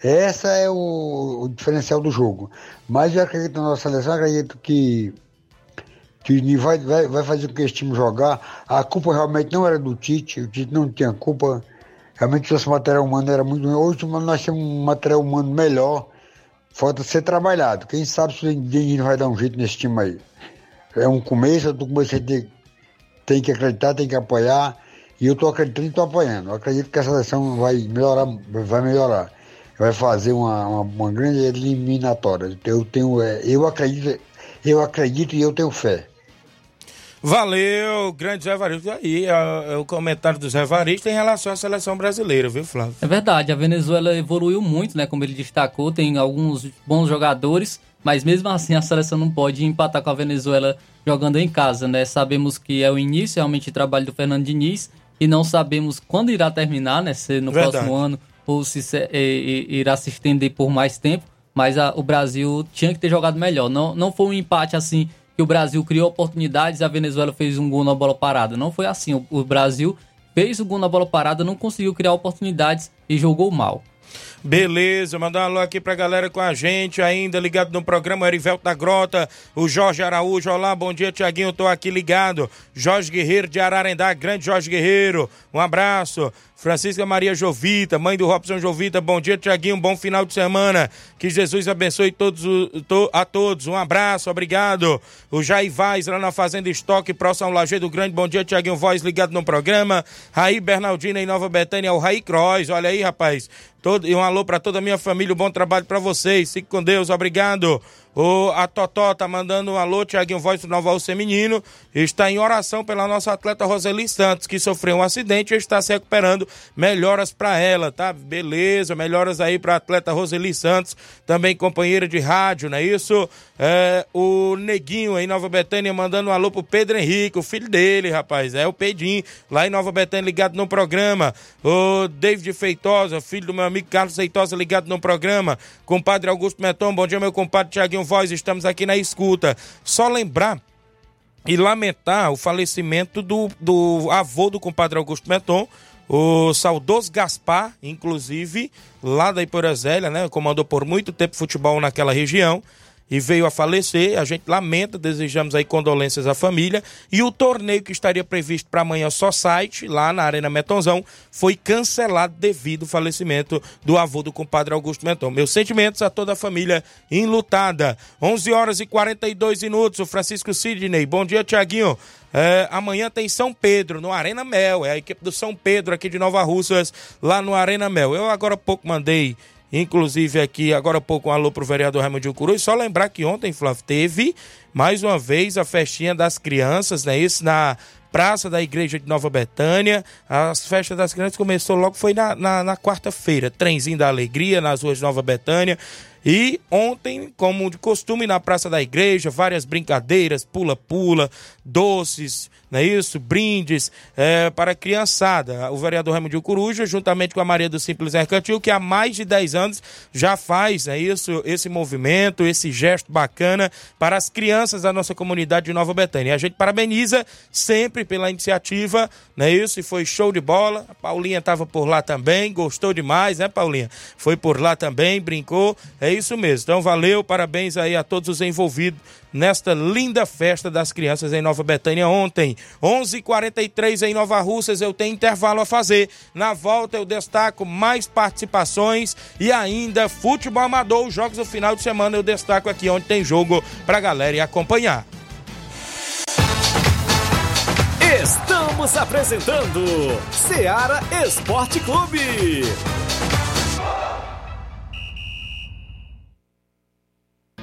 Speaker 12: Essa é o, o, diferencial do jogo. Mas eu acredito na nossa seleção, acredito que, que vai, vai, vai fazer com que esse time jogar. A culpa realmente não era do Tite, o Tite não tinha culpa. Realmente o nosso material humano era muito Hoje nós temos um material humano melhor Falta ser trabalhado. Quem sabe se o Diniz vai dar um jeito nesse time aí. É um começo, do começo você tem, tem que acreditar, tem que apoiar. E eu estou acreditando e estou apoiando. Eu acredito que a seleção vai melhorar, vai melhorar. Vai fazer uma, uma, uma grande eliminatória. Eu tenho, é, eu acredito, eu acredito e eu tenho fé.
Speaker 1: Valeu, grande Zé Varisto. Aí é, é, o comentário do Zé Varisto em relação à seleção brasileira, viu, Flávio?
Speaker 2: É verdade, a Venezuela evoluiu muito, né? Como ele destacou, tem alguns bons jogadores, mas mesmo assim a seleção não pode empatar com a Venezuela jogando em casa, né? Sabemos que é o início realmente de trabalho do Fernando Diniz e não sabemos quando irá terminar, né? Se no verdade. próximo ano ou se irá se estender por mais tempo. Mas a, o Brasil tinha que ter jogado melhor. Não, não foi um empate assim que o Brasil criou oportunidades e a Venezuela fez um gol na bola parada. Não foi assim. O, Brasil fez o gol na bola parada, não conseguiu criar oportunidades e jogou mal.
Speaker 1: Beleza, mandar um alô aqui pra galera com a gente, ainda ligado no programa Erivelto da Grota, o Jorge Araújo, olá, bom dia Tiaguinho, tô aqui ligado, Jorge Guerreiro de Ararendá, grande Jorge Guerreiro, um abraço, Francisca Maria Jovita, mãe do Robson Jovita, bom dia, Tiaguinho, bom final de semana. Que Jesus abençoe todos, a todos. Um abraço, obrigado. O Jair Vaz, lá na Fazenda Estoque, próximo ao Lajeado Grande, bom dia, Tiaguinho Voz, ligado no programa. Raí Bernardina em Nova Betânia, o Raí Croz, olha aí, rapaz. Todo, e um alô para toda a minha família, um bom trabalho para vocês. Fique com Deus, obrigado. O, a Totó tá mandando um alô, Tiaguinho Voz do Nova Alce Menino. Está em oração pela nossa atleta Roseli Santos, que sofreu um acidente e está se recuperando. Melhoras para ela, tá? Beleza, melhoras aí para atleta Roseli Santos, também companheira de rádio, não é isso? É, o Neguinho aí Nova Betânia mandando um alô pro Pedro Henrique, o filho dele, rapaz. É o Pedinho, lá em Nova Betânia, ligado no programa. O David Feitosa, filho do meu amigo Carlos Feitosa, ligado no programa. Compadre Augusto Meton, bom dia, meu compadre Tiaguinho Voz, estamos aqui na escuta. Só lembrar e lamentar o falecimento do, do avô do compadre Augusto Meton, o saudoso Gaspar, inclusive, lá da Iporazélia, né? Comandou por muito tempo futebol naquela região e veio a falecer. A gente lamenta, desejamos aí condolências à família. E o torneio que estaria previsto para amanhã só site, lá na Arena Metonzão, foi cancelado devido ao falecimento do avô do compadre Augusto Meton. Meus sentimentos a toda a família enlutada. 11 horas e 42 minutos. O Francisco Sidney. Bom dia, Tiaguinho. É, amanhã tem São Pedro, no Arena Mel. É a equipe do São Pedro aqui de Nova Russas, lá no Arena Mel. Eu agora há pouco mandei Inclusive aqui, agora há pouco, um alô pro vereador Raimundo Curu. E só lembrar que ontem, Flávio, teve mais uma vez a festinha das crianças, né? Isso na Praça da Igreja de Nova Betânia. As festas das crianças começou logo, foi na, na, na quarta-feira. Trenzinho da Alegria nas ruas de Nova Betânia. E ontem, como de costume, na Praça da Igreja, várias brincadeiras, pula-pula, doces, não é isso? Brindes é, para a criançada. O vereador Raimundo Coruja, juntamente com a Maria do Simples Mercantil, que há mais de 10 anos já faz é isso, esse movimento, esse gesto bacana para as crianças da nossa comunidade de Nova Betânia. E a gente parabeniza sempre pela iniciativa, não é isso? E foi show de bola. A Paulinha estava por lá também, gostou demais, né, Paulinha? Foi por lá também, brincou. É isso mesmo. Então, valeu, parabéns aí a todos os envolvidos nesta linda festa das crianças em Nova Betânia ontem. 11:43 em Nova Russas, eu tenho intervalo a fazer. Na volta eu destaco mais participações e ainda futebol amador, os jogos do final de semana eu destaco aqui onde tem jogo pra galera acompanhar.
Speaker 3: Estamos apresentando Seara Esporte Clube.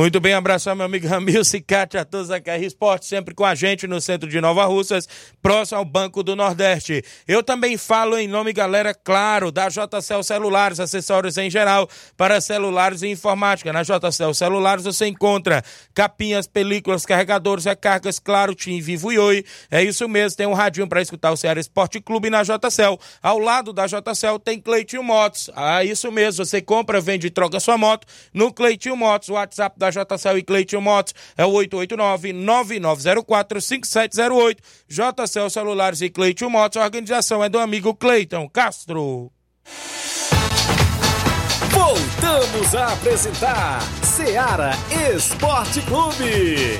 Speaker 1: Muito bem, abraço ao meu amigo Ramil Cicate, a todos da KR Esporte, sempre com a gente no centro de Nova Russas, próximo ao Banco do Nordeste. Eu também falo em nome, galera, claro, da JCL Celulares, acessórios em geral para celulares e informática. Na JCL Celulares você encontra capinhas, películas, carregadores, recargas, claro, Tim, Vivo e Oi. É isso mesmo, tem um radinho para escutar o Ceará Esporte Clube na JCL. Ao lado da JCL tem Cleitinho Motos. Ah, isso mesmo, você compra, vende e troca sua moto no Cleitinho Motos. O WhatsApp da JCL e Cleitinho Motos é o 889-9904-5708. JCL Celulares e Cleitinho Motos, a organização é do amigo Cleiton Castro.
Speaker 3: Voltamos a apresentar Seara Esporte Clube.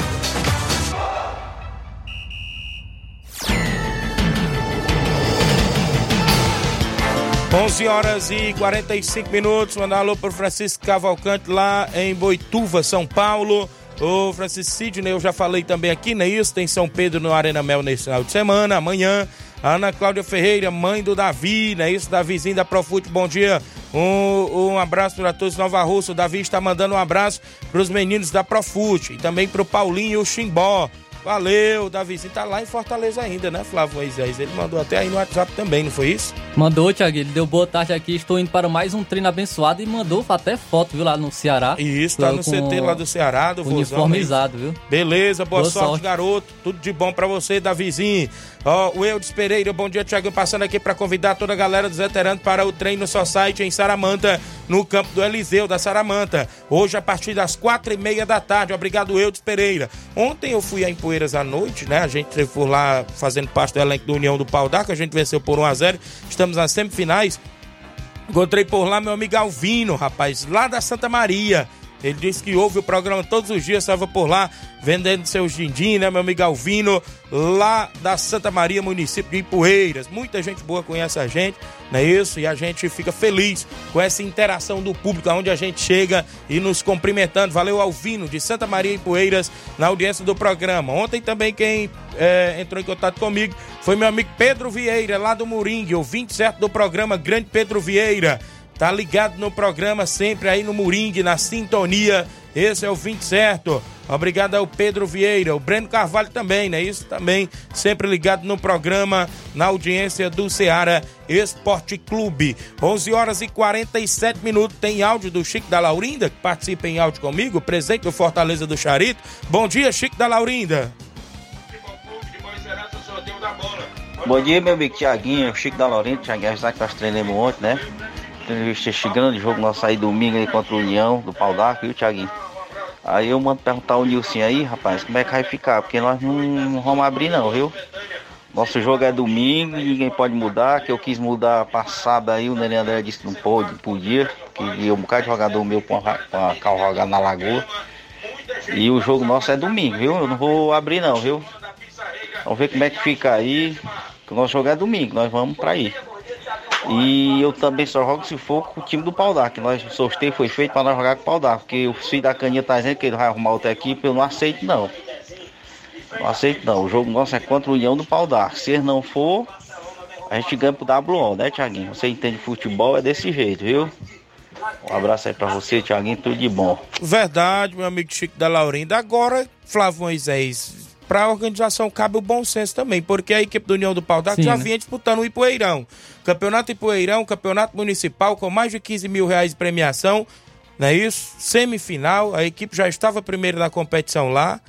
Speaker 1: 11 horas e 45 minutos. Mandar alô pro Francisco Cavalcante lá em Boituva, São Paulo. O Francisco Sidney, eu já falei também aqui, não é isso? Tem São Pedro no Arena Mel nesse final de semana, amanhã. Ana Cláudia Ferreira, mãe do Davi, não é isso? Davizinho da Profute, bom dia. Um, um abraço para todos Nova Russa. O Davi está mandando um abraço para os meninos da Profute e também para o Paulinho e o Chimbó. Valeu, Davizinho tá lá em Fortaleza ainda, né, Flávio Moisés? Ele mandou até aí no WhatsApp também, não foi isso?
Speaker 2: Mandou, Thiago, ele deu boa tarde aqui, estou indo para mais um treino abençoado e mandou até foto, viu, lá no Ceará.
Speaker 1: Isso, tá no CT lá do Ceará, do
Speaker 2: Uniformizado, viu?
Speaker 1: Beleza, boa,
Speaker 2: Boa
Speaker 1: sorte,
Speaker 2: sorte.
Speaker 1: garoto. Tudo de bom pra você, Davizinho. Ó, o Eudes Pereira, bom dia, Thiago. Passando aqui pra convidar toda a galera dos veteranos para o treino Society em Saramanta, no campo do Eliseu da Saramanta. Hoje, a partir das quatro e meia da tarde. Obrigado, Eudes Pereira. Ontem eu fui a Empoeiras à noite, né? A gente por lá fazendo parte do elenco da União do Pau d'Arco. A gente venceu por 1 a 0 Estamos nas semifinais. Encontrei por lá meu amigo Alvino, rapaz, lá da Santa Maria. Ele disse que ouve o programa todos os dias, estava por lá vendendo seus dindim, né, meu amigo Alvino, lá da Santa Maria, município de Ipueiras. Muita gente boa conhece a gente, não é isso? E a gente fica feliz com essa interação do público, onde a gente chega e nos cumprimentando. Valeu, Alvino, de Santa Maria, Ipueiras, na audiência do programa. Ontem também quem é, entrou em contato comigo foi meu amigo Pedro Vieira, lá do Moringue, ouvinte certo do programa Grande Pedro Vieira. Tá ligado no programa, sempre aí no Moringue, na sintonia. Esse é o 20 certo. Obrigado ao Pedro Vieira, o Breno Carvalho também, né? Isso também, sempre ligado no programa, na audiência do Ceará Esporte Clube. 11 horas e 47 minutos. Tem áudio do Chico da Laurinda, que participa em áudio comigo, presente do Fortaleza do Charito. Bom dia, Chico da Laurinda.
Speaker 13: Bom dia, meu amigo Tiaguinho, Chico da Laurinda, Tiaguinho, já que nós treinamos ontem, né? Entrevista este grande jogo nosso aí domingo aí contra o União do Pau d'Arco, viu, Tiaguinho? Aí eu mando perguntar ao Nilson aí, rapaz, como é que vai ficar? Porque nós não, não vamos abrir não, viu? Nosso jogo é domingo, ninguém pode mudar, que eu quis mudar passado aí, o Nenê André disse que não pôde, podia, que ia um bocado de jogador meu com a, cavalgada na lagoa. E o jogo nosso é domingo, viu? Eu não vou abrir não, viu? Vamos ver como é que fica aí. Que o nosso jogo é domingo, nós vamos pra aí. E eu também só jogo se for com o time do Pau que nós, o sorteio foi feito para nós jogar com o Pau porque o filho da caninha tá dizendo que ele vai arrumar outra equipe, eu não aceito não. Não aceito não, o jogo nosso é contra o União do Pau. Se ele não for, a gente ganha pro WO, né, Tiaguinho? Você entende futebol, é desse jeito, viu? Um abraço aí pra você, Tiaguinho, tudo de bom.
Speaker 1: Verdade, meu amigo Chico da Laurinda. Agora, Flávio Moisés, para a organização cabe o bom senso também, porque a equipe do União do Pau d'Arco já
Speaker 2: né?
Speaker 1: vinha disputando o Ipueirão. Campeonato Ipueirão, campeonato municipal com mais de 15 mil reais de premiação, não é isso? Semifinal, a equipe já estava primeiro na competição lá.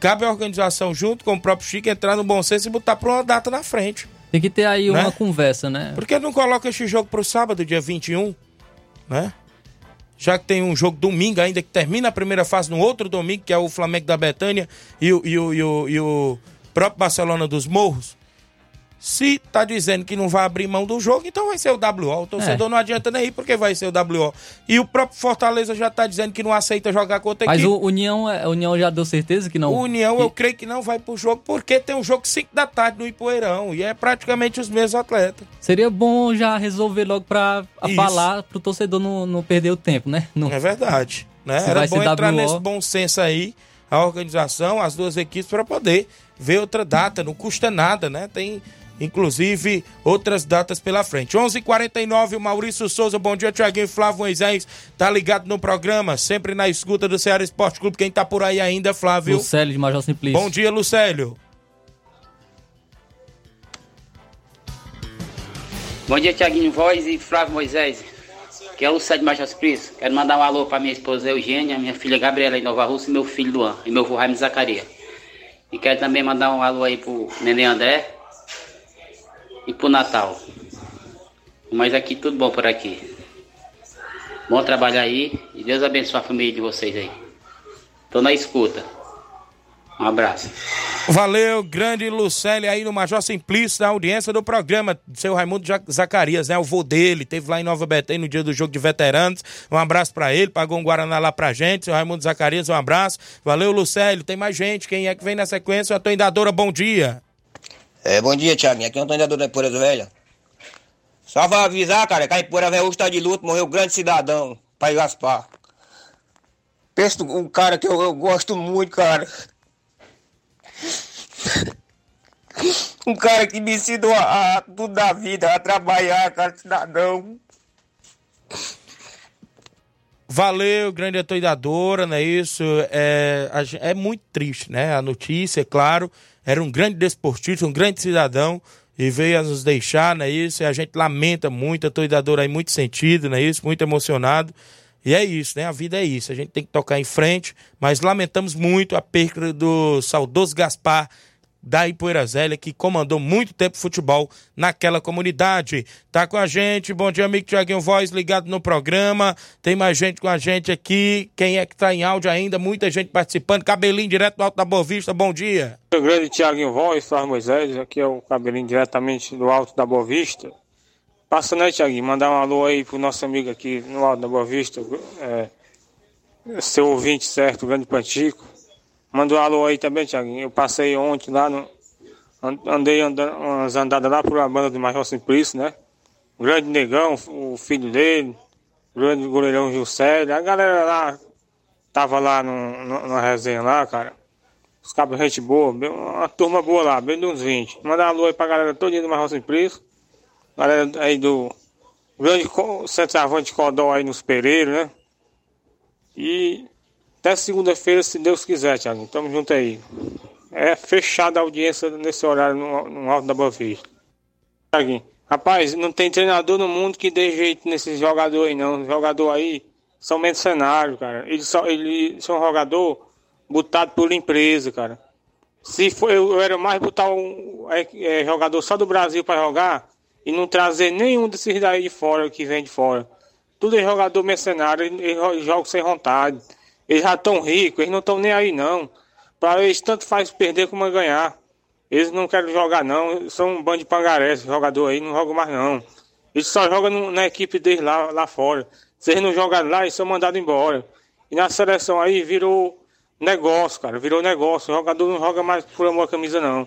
Speaker 1: Cabe a organização, junto com o próprio Chico, entrar no bom senso e botar para uma data na frente.
Speaker 2: Tem que ter aí
Speaker 1: Né?
Speaker 2: uma conversa, né?
Speaker 1: Por que não coloca esse jogo pro sábado, dia 21? Né? Já que tem um jogo domingo ainda, que termina a primeira fase no outro domingo, que é o Flamengo da Betânia e o, e o, e o, e o próprio Barcelona dos Morros. Se tá dizendo que não vai abrir mão do jogo, então vai ser o WO. O torcedor
Speaker 2: É.
Speaker 1: não adianta nem ir, porque vai ser o WO. E o próprio Fortaleza já tá dizendo que não aceita jogar com outra
Speaker 2: Mas
Speaker 1: equipe.
Speaker 2: o União, é- a União já deu certeza que não.
Speaker 1: O União, eu creio que não vai pro jogo, porque tem um jogo 5 da tarde no Ipoeirão. E é praticamente os mesmos atletas.
Speaker 2: Seria bom já resolver logo pra
Speaker 1: Isso.
Speaker 2: falar pro torcedor não, não perder o tempo, né? Não.
Speaker 1: É verdade. Né?
Speaker 2: Se
Speaker 1: Era bom entrar
Speaker 2: WO.
Speaker 1: nesse bom senso aí, a organização, as duas equipes, para poder ver outra data. Não custa nada, né? Tem, inclusive, outras datas pela frente. 11:49 h 49 o Maurício Souza, bom dia, Tiaguinho Flávio Moisés, tá ligado no programa, sempre na escuta do Ceará Esporte Clube. Quem tá por aí ainda, Flávio?
Speaker 2: Lucélio de Major Simplício.
Speaker 1: Bom dia, Lucélio.
Speaker 14: Bom dia, Tiaguinho Voz e Flávio Moisés. Que é o Lucélio Major Simplício. Quero mandar um alô para minha esposa Eugênia, minha filha Gabriela em Nova Rússia e meu filho Luan, e meu avô Jaime Zacaria. E quero também mandar um alô aí pro Nenê André e pro Natal. Mas aqui tudo bom por aqui. Bom trabalhar aí e Deus abençoe a família de vocês aí. Tô na escuta. Um abraço.
Speaker 1: Valeu, grande Lucélio aí no Major Simplício, na audiência do programa. Seu Raimundo Zacarias, né? O vô dele, teve lá em Nova Betânia no dia do jogo de veteranos. Um abraço pra ele, pagou um Guaraná lá pra gente. Seu Raimundo Zacarias, um abraço. Valeu, Lucélio. Tem mais gente. Quem é que vem na sequência? A tua indadora, bom dia.
Speaker 15: É, bom dia, Thiaguinho. Aqui é o Antônio da Ipoeiras Velha. Só pra avisar, cara, que a Ipoeira Velha hoje tá de luto, morreu um grande cidadão, Pai Gaspar. Pensa um cara que eu, eu gosto muito, cara. Um cara que me ensinou a, a tudo da vida, a trabalhar, cara, cidadão.
Speaker 1: Valeu, grande atoidadora, não é isso? É, é muito triste, né? A notícia, é claro. Era um grande desportista, um grande cidadão e veio a nos deixar, não é isso? E a gente lamenta muito, a atoidadora aí, muito sentido, não é isso? Muito emocionado. E é isso, né? A vida é isso. A gente tem que tocar em frente, mas lamentamos muito a perda do saudoso Gaspar da Ipoeira Zélia, que comandou muito tempo futebol naquela comunidade. Tá com a gente, bom dia, amigo Tiaguinho Voz, ligado no programa. Tem mais gente com a gente aqui. Quem é que tá em áudio ainda? Muita gente participando. Cabelinho direto do Alto da Boa Vista, bom dia.
Speaker 11: Meu grande Tiaguinho Voz, Flávio Moisés, aqui é o cabelinho diretamente do Alto da Boa Vista. Passando aí, Tiaguinho, mandar um alô aí pro nosso amigo aqui no Alto da Boa Vista, é, seu ouvinte certo, o grande Pantico. Manda um alô aí também, Tiaguinho. Eu passei ontem lá, no, an- andei andando, umas andadas lá por uma banda do Major Simplício, né? O grande Negão, o filho dele, o grande goleirão Gilcélio, a galera lá tava lá no, no, na resenha lá, cara. Os cabos gente boa, uma turma boa lá, bem de uns 20. Mandar um alô aí pra galera todinha do Marrom Simplício. Galera aí do grande centroavante Codó aí nos Pereiros, né? E até segunda-feira, se Deus quiser, Thiago. Tamo junto aí. É fechada a audiência nesse horário no, no Alto da Boa Vista. Thiaguinho, rapaz, não tem treinador no mundo que dê jeito nesses jogadores aí, não. Os jogadores aí são mercenários, cara. Eles são, eles são jogador botado por empresa, cara. Se for, eu, eu era mais botar um é, é, jogador só do Brasil para jogar e não trazer nenhum desses daí de fora que vem de fora. Tudo é jogador mercenário, eles jogam sem vontade. Eles já estão ricos, eles não estão nem aí não. Para eles tanto faz perder como ganhar. Eles não querem jogar não, são um bando de pangarés, jogador aí, não jogam mais não. Eles só jogam na equipe deles lá, lá fora. Se eles não jogarem lá, eles são mandados embora. E na seleção aí virou negócio, cara, virou negócio. O jogador não joga mais por amor à camisa não.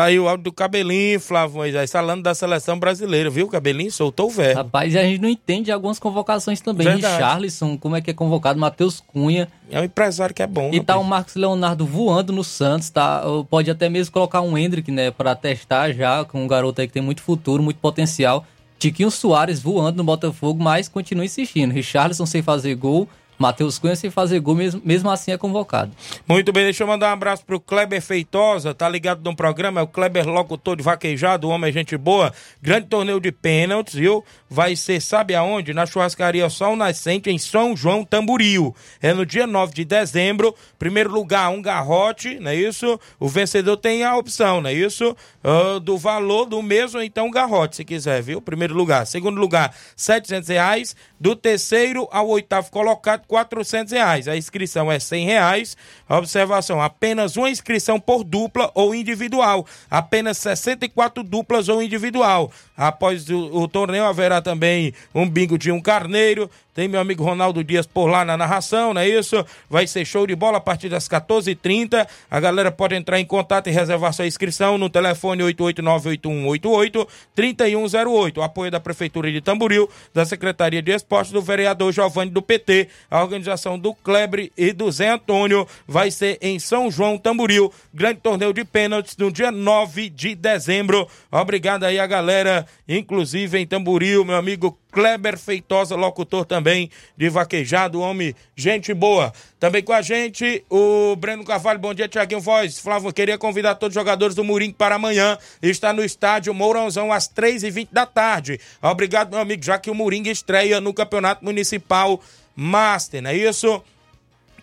Speaker 1: Tá aí o áudio do Cabelinho, Flávio Moisés, falando da seleção brasileira, viu? Cabelinho soltou o verbo.
Speaker 2: Rapaz, e a gente não entende algumas convocações também.
Speaker 1: Verdade.
Speaker 2: Richarlison, como é que é convocado? Matheus Cunha.
Speaker 1: É um empresário que é bom.
Speaker 2: E tá o Marcos Leonardo voando no Santos, tá? Pode até mesmo colocar um Hendrick, né, pra testar já, com um garoto aí que tem muito futuro, muito potencial. Tiquinho Soares voando no Botafogo, mas continua insistindo. Richarlison sem fazer gol, Matheus Cunha sem fazer gol, mesmo, mesmo assim é convocado.
Speaker 1: Muito bem, deixa eu mandar um abraço pro Kleber Feitosa, tá ligado no programa, é o Kleber locutor de vaquejado, homem é gente boa, grande torneio de pênaltis, viu? Vai ser, sabe aonde? Na churrascaria Sol Nascente, em São João Tamboril. É no dia 9 de dezembro, primeiro lugar, um garrote, não é isso? O vencedor tem a opção, não é isso? Ah, do valor do mesmo, então garrote, se quiser, viu? Primeiro lugar. Segundo lugar, 700 reais. Do terceiro ao oitavo colocado, 400 reais. A inscrição é 100 reais. Observação, apenas uma inscrição por dupla ou individual. Apenas 64 duplas ou individual. Após o, o torneio haverá também um bingo de um carneiro. Tem meu amigo Ronaldo Dias por lá na narração, não é isso? Vai ser show de bola a partir das 14h30. A galera pode entrar em contato e reservar sua inscrição no telefone 889-8188-3108. O apoio da Prefeitura de Tamboril, da Secretaria de Esportes, do vereador Giovanni do PT, a organização do Klebre e do Zé Antônio. Vai ser em São João Tamboril. Grande torneio de pênaltis no dia 9 de dezembro. Obrigado aí a galera, inclusive em Tamboril, meu amigo Kleber Feitosa, locutor também de vaquejado, homem, gente boa. Também com a gente, o Breno Carvalho, bom dia, Tiaguinho Voz. Flávio, queria convidar todos os jogadores do Murim para amanhã. Está no estádio Mourãozão às 3h20 da tarde. Obrigado, meu amigo, já que o Moringa estreia no Campeonato Municipal Master, não é isso?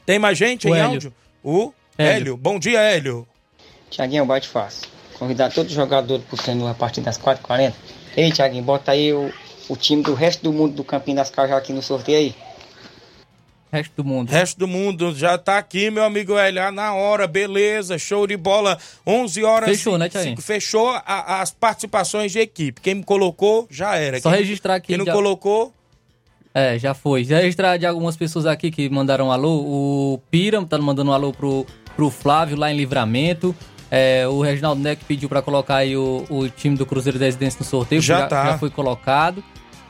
Speaker 1: Tem mais gente
Speaker 16: O
Speaker 1: em
Speaker 16: Hélio.
Speaker 1: áudio? O
Speaker 16: Hélio.
Speaker 1: Hélio. Bom dia, Hélio.
Speaker 16: Tiaguinho, bate fácil. Convidar todos os jogadores pro treino a partir das 4h40. Ei, Tiaguinho, bota aí o, o time do resto do mundo do Campinho das Cajá aqui no sorteio aí.
Speaker 2: Resto do mundo.
Speaker 1: Resto do mundo já tá aqui, meu amigo Hélio, ah, na hora, beleza, show de bola, 11 horas.
Speaker 2: Fechou, né,
Speaker 1: cinco- Fechou a- as participações de equipe. Quem me colocou, já era.
Speaker 2: Só
Speaker 1: Quem-
Speaker 2: registrar aqui.
Speaker 1: Quem não
Speaker 2: já-
Speaker 1: colocou,
Speaker 2: É, já foi. Já registrar de algumas pessoas aqui que mandaram um alô. O Piram tá mandando um alô pro, pro Flávio lá em Livramento. É, o Reginaldo Neck pediu pra colocar aí o, o time do Cruzeiro da Residência no sorteio.
Speaker 1: Já
Speaker 2: que
Speaker 1: tá.
Speaker 2: Já foi colocado.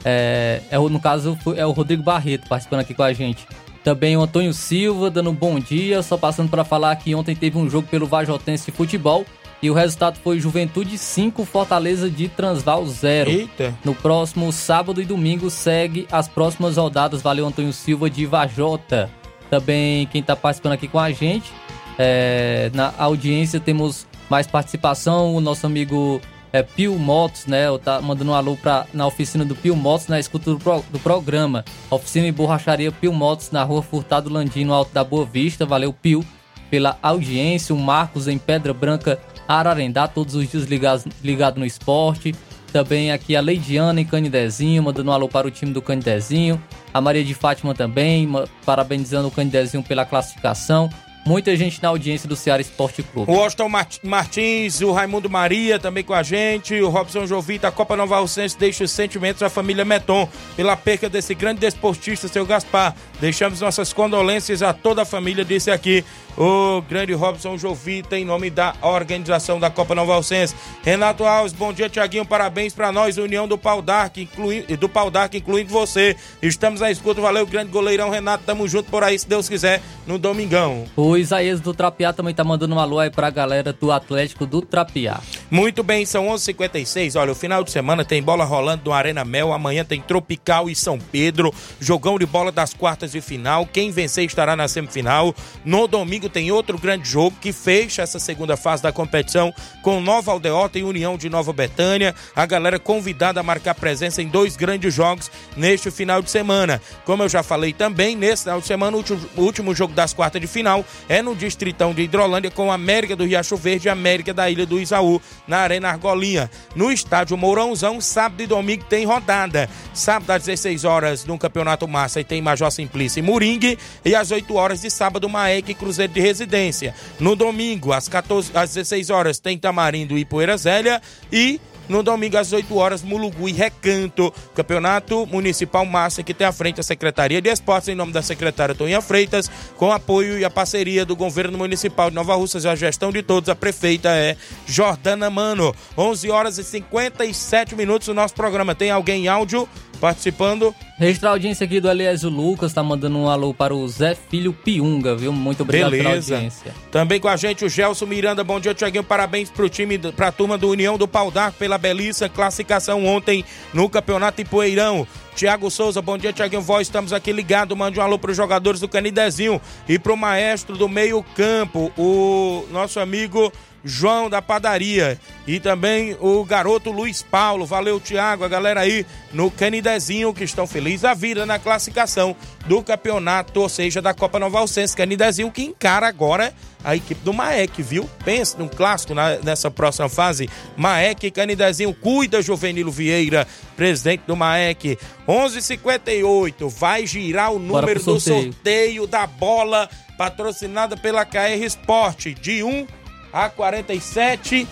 Speaker 2: É, é o- no caso, é o Rodrigo Barreto participando aqui com a gente. Também o Antônio Silva dando um bom dia. Só passando pra falar que ontem teve um jogo pelo Vajotense Futebol. E o resultado foi Juventude 5, Fortaleza de Transval 0.
Speaker 1: Eita.
Speaker 2: No próximo sábado e domingo segue as próximas rodadas. Valeu Antônio Silva de Vajota. Também quem está participando aqui com a gente. é, na audiência temos mais participação. O nosso amigo é, Pio Motos, né? Eu tá mandando um alô pra, na oficina do Pio Motos, na escuta do, pro- do programa. Oficina e borracharia Pio Motos, na rua Furtado Landino, Alto da Boa Vista. Valeu, Pio, pela audiência. O Marcos em Pedra Branca, Ararendá, todos os dias ligados ligado no esporte. Também aqui a Leidiana em Canidezinho, mandando um alô para o time do Canidezinho. A Maria de Fátima também, parabenizando o Canidezinho pela classificação. Muita gente na audiência do Ceará Esporte Clube.
Speaker 1: O Austin Mart- Martins, o Raimundo Maria também com a gente, o Robson Jovita, a Copa Nova Alcense deixa os sentimentos da família Meton pela perca desse grande desportista, seu Gaspar. Deixamos nossas condolências a toda a família, disse aqui o grande Robson Jovita, em nome da organização da Copa Nova Alcense. Renato Alves, bom dia, Tiaguinho, parabéns pra nós, União do Pau Dark, inclui, do Pau Dark, incluindo você. Estamos na escuta, valeu, grande goleirão Renato, tamo junto por aí, se Deus quiser, no domingão.
Speaker 2: O Isaías do Trapiá também tá mandando um alô aí pra galera do Atlético do Trapiá.
Speaker 1: Muito bem, são 11h56. Olha, o final de semana tem bola rolando no Arena Mel. Amanhã tem Tropical e São Pedro. Jogão de bola das quartas de final. Quem vencer estará na semifinal. No domingo tem outro grande jogo que fecha essa segunda fase da competição com Nova Aldeota e União de Nova Betânia. A galera convidada a marcar presença em dois grandes jogos neste final de semana. Como eu já falei também, nesse final de semana, o último, jogo das quartas de final é no Distritão de Hidrolândia com América do Riacho Verde e América da Ilha do Isaú, na Arena Argolinha. No estádio Mourãozão, sábado e domingo tem rodada. Sábado às 16 horas no Campeonato Massa e tem Major Simplício e Moringue. E às 8 horas de sábado, Maek e Cruzeiro de Residência. No domingo, às, 14, às 16 horas, tem Tamarindo e Poeira Zélia. E no domingo, às 8 horas, Mulugu e Recanto. Campeonato Municipal Massa, que tem à frente a Secretaria de Esportes, em nome da secretária Toninha Freitas, com apoio e a parceria do Governo Municipal de Nova Russas e a gestão de todos. A prefeita é Jordana Mano. 11 horas e 57 minutos. O nosso programa tem alguém em áudio participando.
Speaker 2: Registrar a audiência aqui do Eliésio Lucas, tá mandando um alô para o Zé Filho Piunga, viu? Muito obrigado pela
Speaker 1: Beleza.
Speaker 2: audiência.
Speaker 1: Também com a gente o Gelson Miranda. Bom dia, Tiaguinho. Parabéns pro time, pra turma do União do Pau d'Arco pela belíssima classificação ontem no Campeonato Ipueirão. Tiago Souza, bom dia, Tiaguinho Voz. Estamos aqui ligados. Mande um alô pros jogadores do Canidezinho e pro maestro do meio-campo, o nosso amigo João da Padaria. E também o garoto Luiz Paulo. Valeu, Tiago, a galera aí no Canidezinho que estão felizes a vida na classificação do campeonato, ou seja, da Copa Nova Alcense. Canidezinho que encara agora a equipe do Maek, viu? Pensa num clássico na- nessa próxima fase. Maek Canidezinho cuida Juvenilo Vieira, presidente do Maek. 11:58 vai girar o número
Speaker 2: pro
Speaker 1: do
Speaker 2: sorteio.
Speaker 1: sorteio da bola patrocinada pela KR Sport de 1 a 47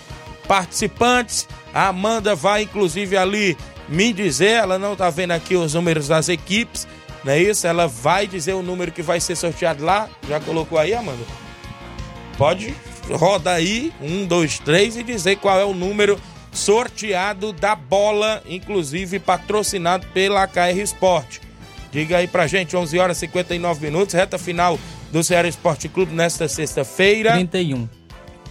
Speaker 1: participantes. A Amanda vai inclusive ali me dizer, ela não tá vendo aqui os números das equipes, não é isso? Ela vai dizer o número que vai ser sorteado lá. Já colocou aí, Amanda? Pode rodar aí, um, dois, três, e dizer qual é o número sorteado da bola, inclusive patrocinado pela KR Sport. Diga aí pra gente, 11 horas e 59 minutos, reta final do Ceará Esporte Clube nesta sexta-feira.
Speaker 2: 31.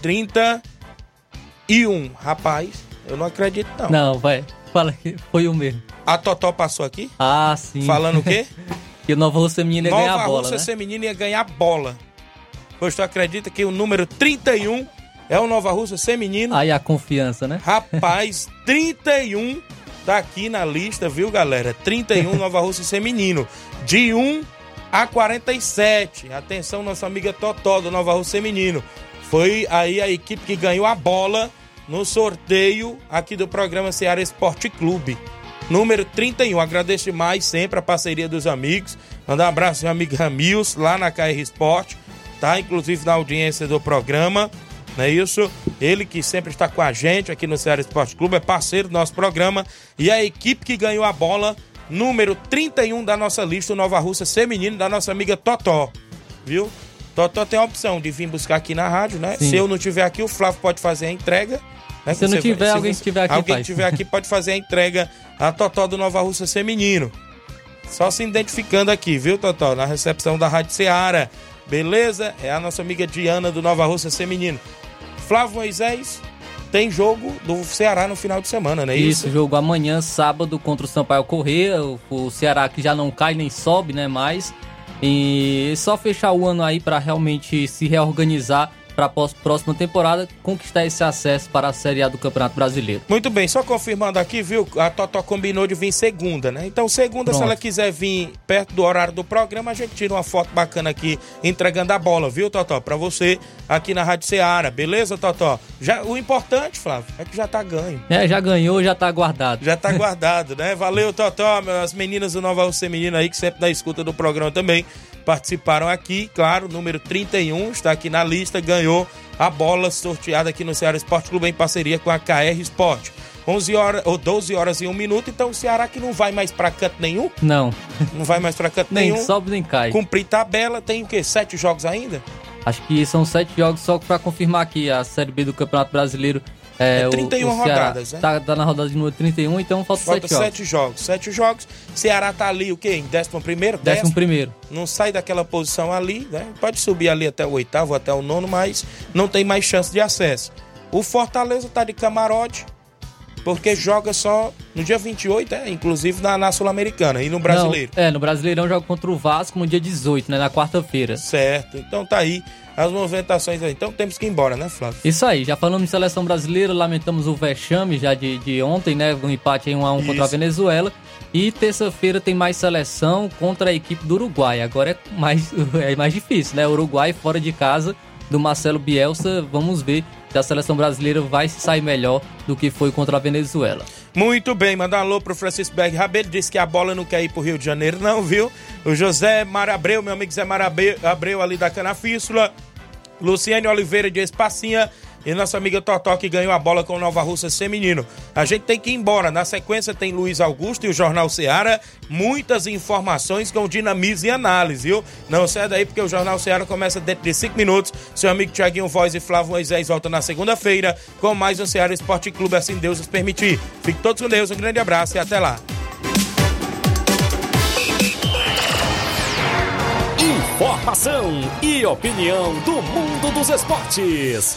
Speaker 1: 31. Rapaz, eu não acredito não.
Speaker 2: Não, vai. Fala que foi o mesmo.
Speaker 1: A Totó passou aqui?
Speaker 2: Ah, sim.
Speaker 1: Falando o quê?
Speaker 2: que o Nova Rússia Menina ia
Speaker 1: Nova
Speaker 2: ganhar a bola,
Speaker 1: Rússia
Speaker 2: né?
Speaker 1: Feminina ia ganhar bola. Pois tu acredita que o número 31 é o Nova Rússia Feminino?
Speaker 2: Aí a confiança, né?
Speaker 1: Rapaz, 31 tá aqui na lista, viu, galera? 31 Nova Rússia Feminino. De 1 a 47. Atenção, nossa amiga Totó do Nova Rússia Feminino. Foi aí a equipe que ganhou a bola no sorteio aqui do programa Ceará Esporte Clube. Número 31. Agradeço demais sempre a parceria dos amigos. Mandar um abraço ao amigo Ramils, lá na KR Esporte. Tá? Inclusive na audiência do programa. Não é isso? Ele que sempre está com a gente aqui no Ceará Esporte Clube, é parceiro do nosso programa. E a equipe que ganhou a bola, número 31 da nossa lista, o Nova Russa Feminino, da nossa amiga Totó. Viu? Totó tem a opção de vir buscar aqui na rádio, né?
Speaker 2: Sim.
Speaker 1: Se eu não tiver aqui, o Flávio pode fazer a entrega. né?
Speaker 2: Se não tiver,
Speaker 1: se
Speaker 2: alguém
Speaker 1: você-
Speaker 2: estiver aqui
Speaker 1: Alguém
Speaker 2: faz.
Speaker 1: que estiver aqui pode fazer a entrega a Totó do Nova Russa Feminino. Só se identificando aqui, viu, Totó? Na recepção da Rádio Ceará. Beleza? É a nossa amiga Diana do Nova Rússia Feminino. Flávio Moisés, tem jogo do Ceará no final de semana, não é isso?
Speaker 2: Isso, jogo amanhã, sábado, contra o Sampaio Corrêa. O, o Ceará que já não cai nem sobe, né? Mais. E só fechar o ano aí para realmente se reorganizar para a próxima temporada conquistar esse acesso para a Série A do Campeonato Brasileiro.
Speaker 1: Muito bem, só confirmando aqui, viu? A Totó combinou de vir segunda, né? Então, segunda, Pronto. se ela quiser vir perto do horário do programa, a gente tira uma foto bacana aqui entregando a bola, viu, Totó? Para você aqui na Rádio Ceará, beleza, Totó? Já, o importante, Flávio, é que já tá ganho.
Speaker 2: É, já ganhou, já tá guardado.
Speaker 1: Já tá guardado, né? Valeu, Totó, as meninas do Nova Rússia Menina aí, que sempre dá escuta do programa também participaram aqui. Claro, número 31 está aqui na lista, ganhou a bola sorteada aqui no Ceará Esporte Clube em parceria com a KR Esporte. 11 horas ou 12 horas e 1 minuto, então o Ceará que não vai mais para canto nenhum?
Speaker 2: Não.
Speaker 1: Não vai mais para canto
Speaker 2: nem
Speaker 1: nenhum.
Speaker 2: Nem sobe nem cai.
Speaker 1: Cumprir tabela, tem o quê? Sete jogos ainda?
Speaker 2: Acho que são sete jogos só para confirmar aqui a Série B do Campeonato Brasileiro
Speaker 1: é, é 31 o, o
Speaker 2: rodadas,
Speaker 1: né?
Speaker 2: Tá, tá, na rodada de número 31, então falta, falta 7 jogos.
Speaker 1: 7 jogos. 7 jogos. Ceará tá ali o quê? Em 11 primeiro?
Speaker 2: Décimo primeiro.
Speaker 1: Não sai daquela posição ali, né? Pode subir ali até o oitavo, até o nono, mas não tem mais chance de acesso. O Fortaleza tá de camarote, porque joga só no dia 28, é, inclusive na, na Sul-Americana e no Brasileiro.
Speaker 2: Não, é, no Brasileirão joga contra o Vasco no dia 18, né? Na quarta-feira.
Speaker 1: Certo. Então tá aí as movimentações aí. Então temos que ir embora, né, Flávio?
Speaker 2: Isso aí, já falamos de seleção brasileira, lamentamos o vexame já de, de ontem, né? Um empate em 1 a 1 contra a Venezuela. E terça-feira tem mais seleção contra a equipe do Uruguai. Agora é mais, é mais difícil, né? Uruguai fora de casa do Marcelo Bielsa. Vamos ver se a seleção brasileira vai se sair melhor do que foi contra a Venezuela.
Speaker 1: Muito bem, mandar um alô pro Francisco Berg Rabelo, disse que a bola não quer ir pro Rio de Janeiro, não, viu? O José Marabreu, meu amigo Zé Marabreu ali da Canafístula. Luciane Oliveira de Espacinha e nossa amiga Totó que ganhou a bola com o Nova Russa Feminino. A gente tem que ir embora. Na sequência tem Luiz Augusto e o Jornal Ceará. Muitas informações com dinamismo e análise, viu? Não sai daí porque o Jornal Ceará começa dentro de 5 minutos. Seu amigo Tiaguinho Voz e Flávio Moisés volta na segunda-feira com mais um Ceará Esporte Clube, assim Deus nos permitir. Fique todos com Deus, um grande abraço e até lá.
Speaker 3: Informação e opinião do mundo dos esportes.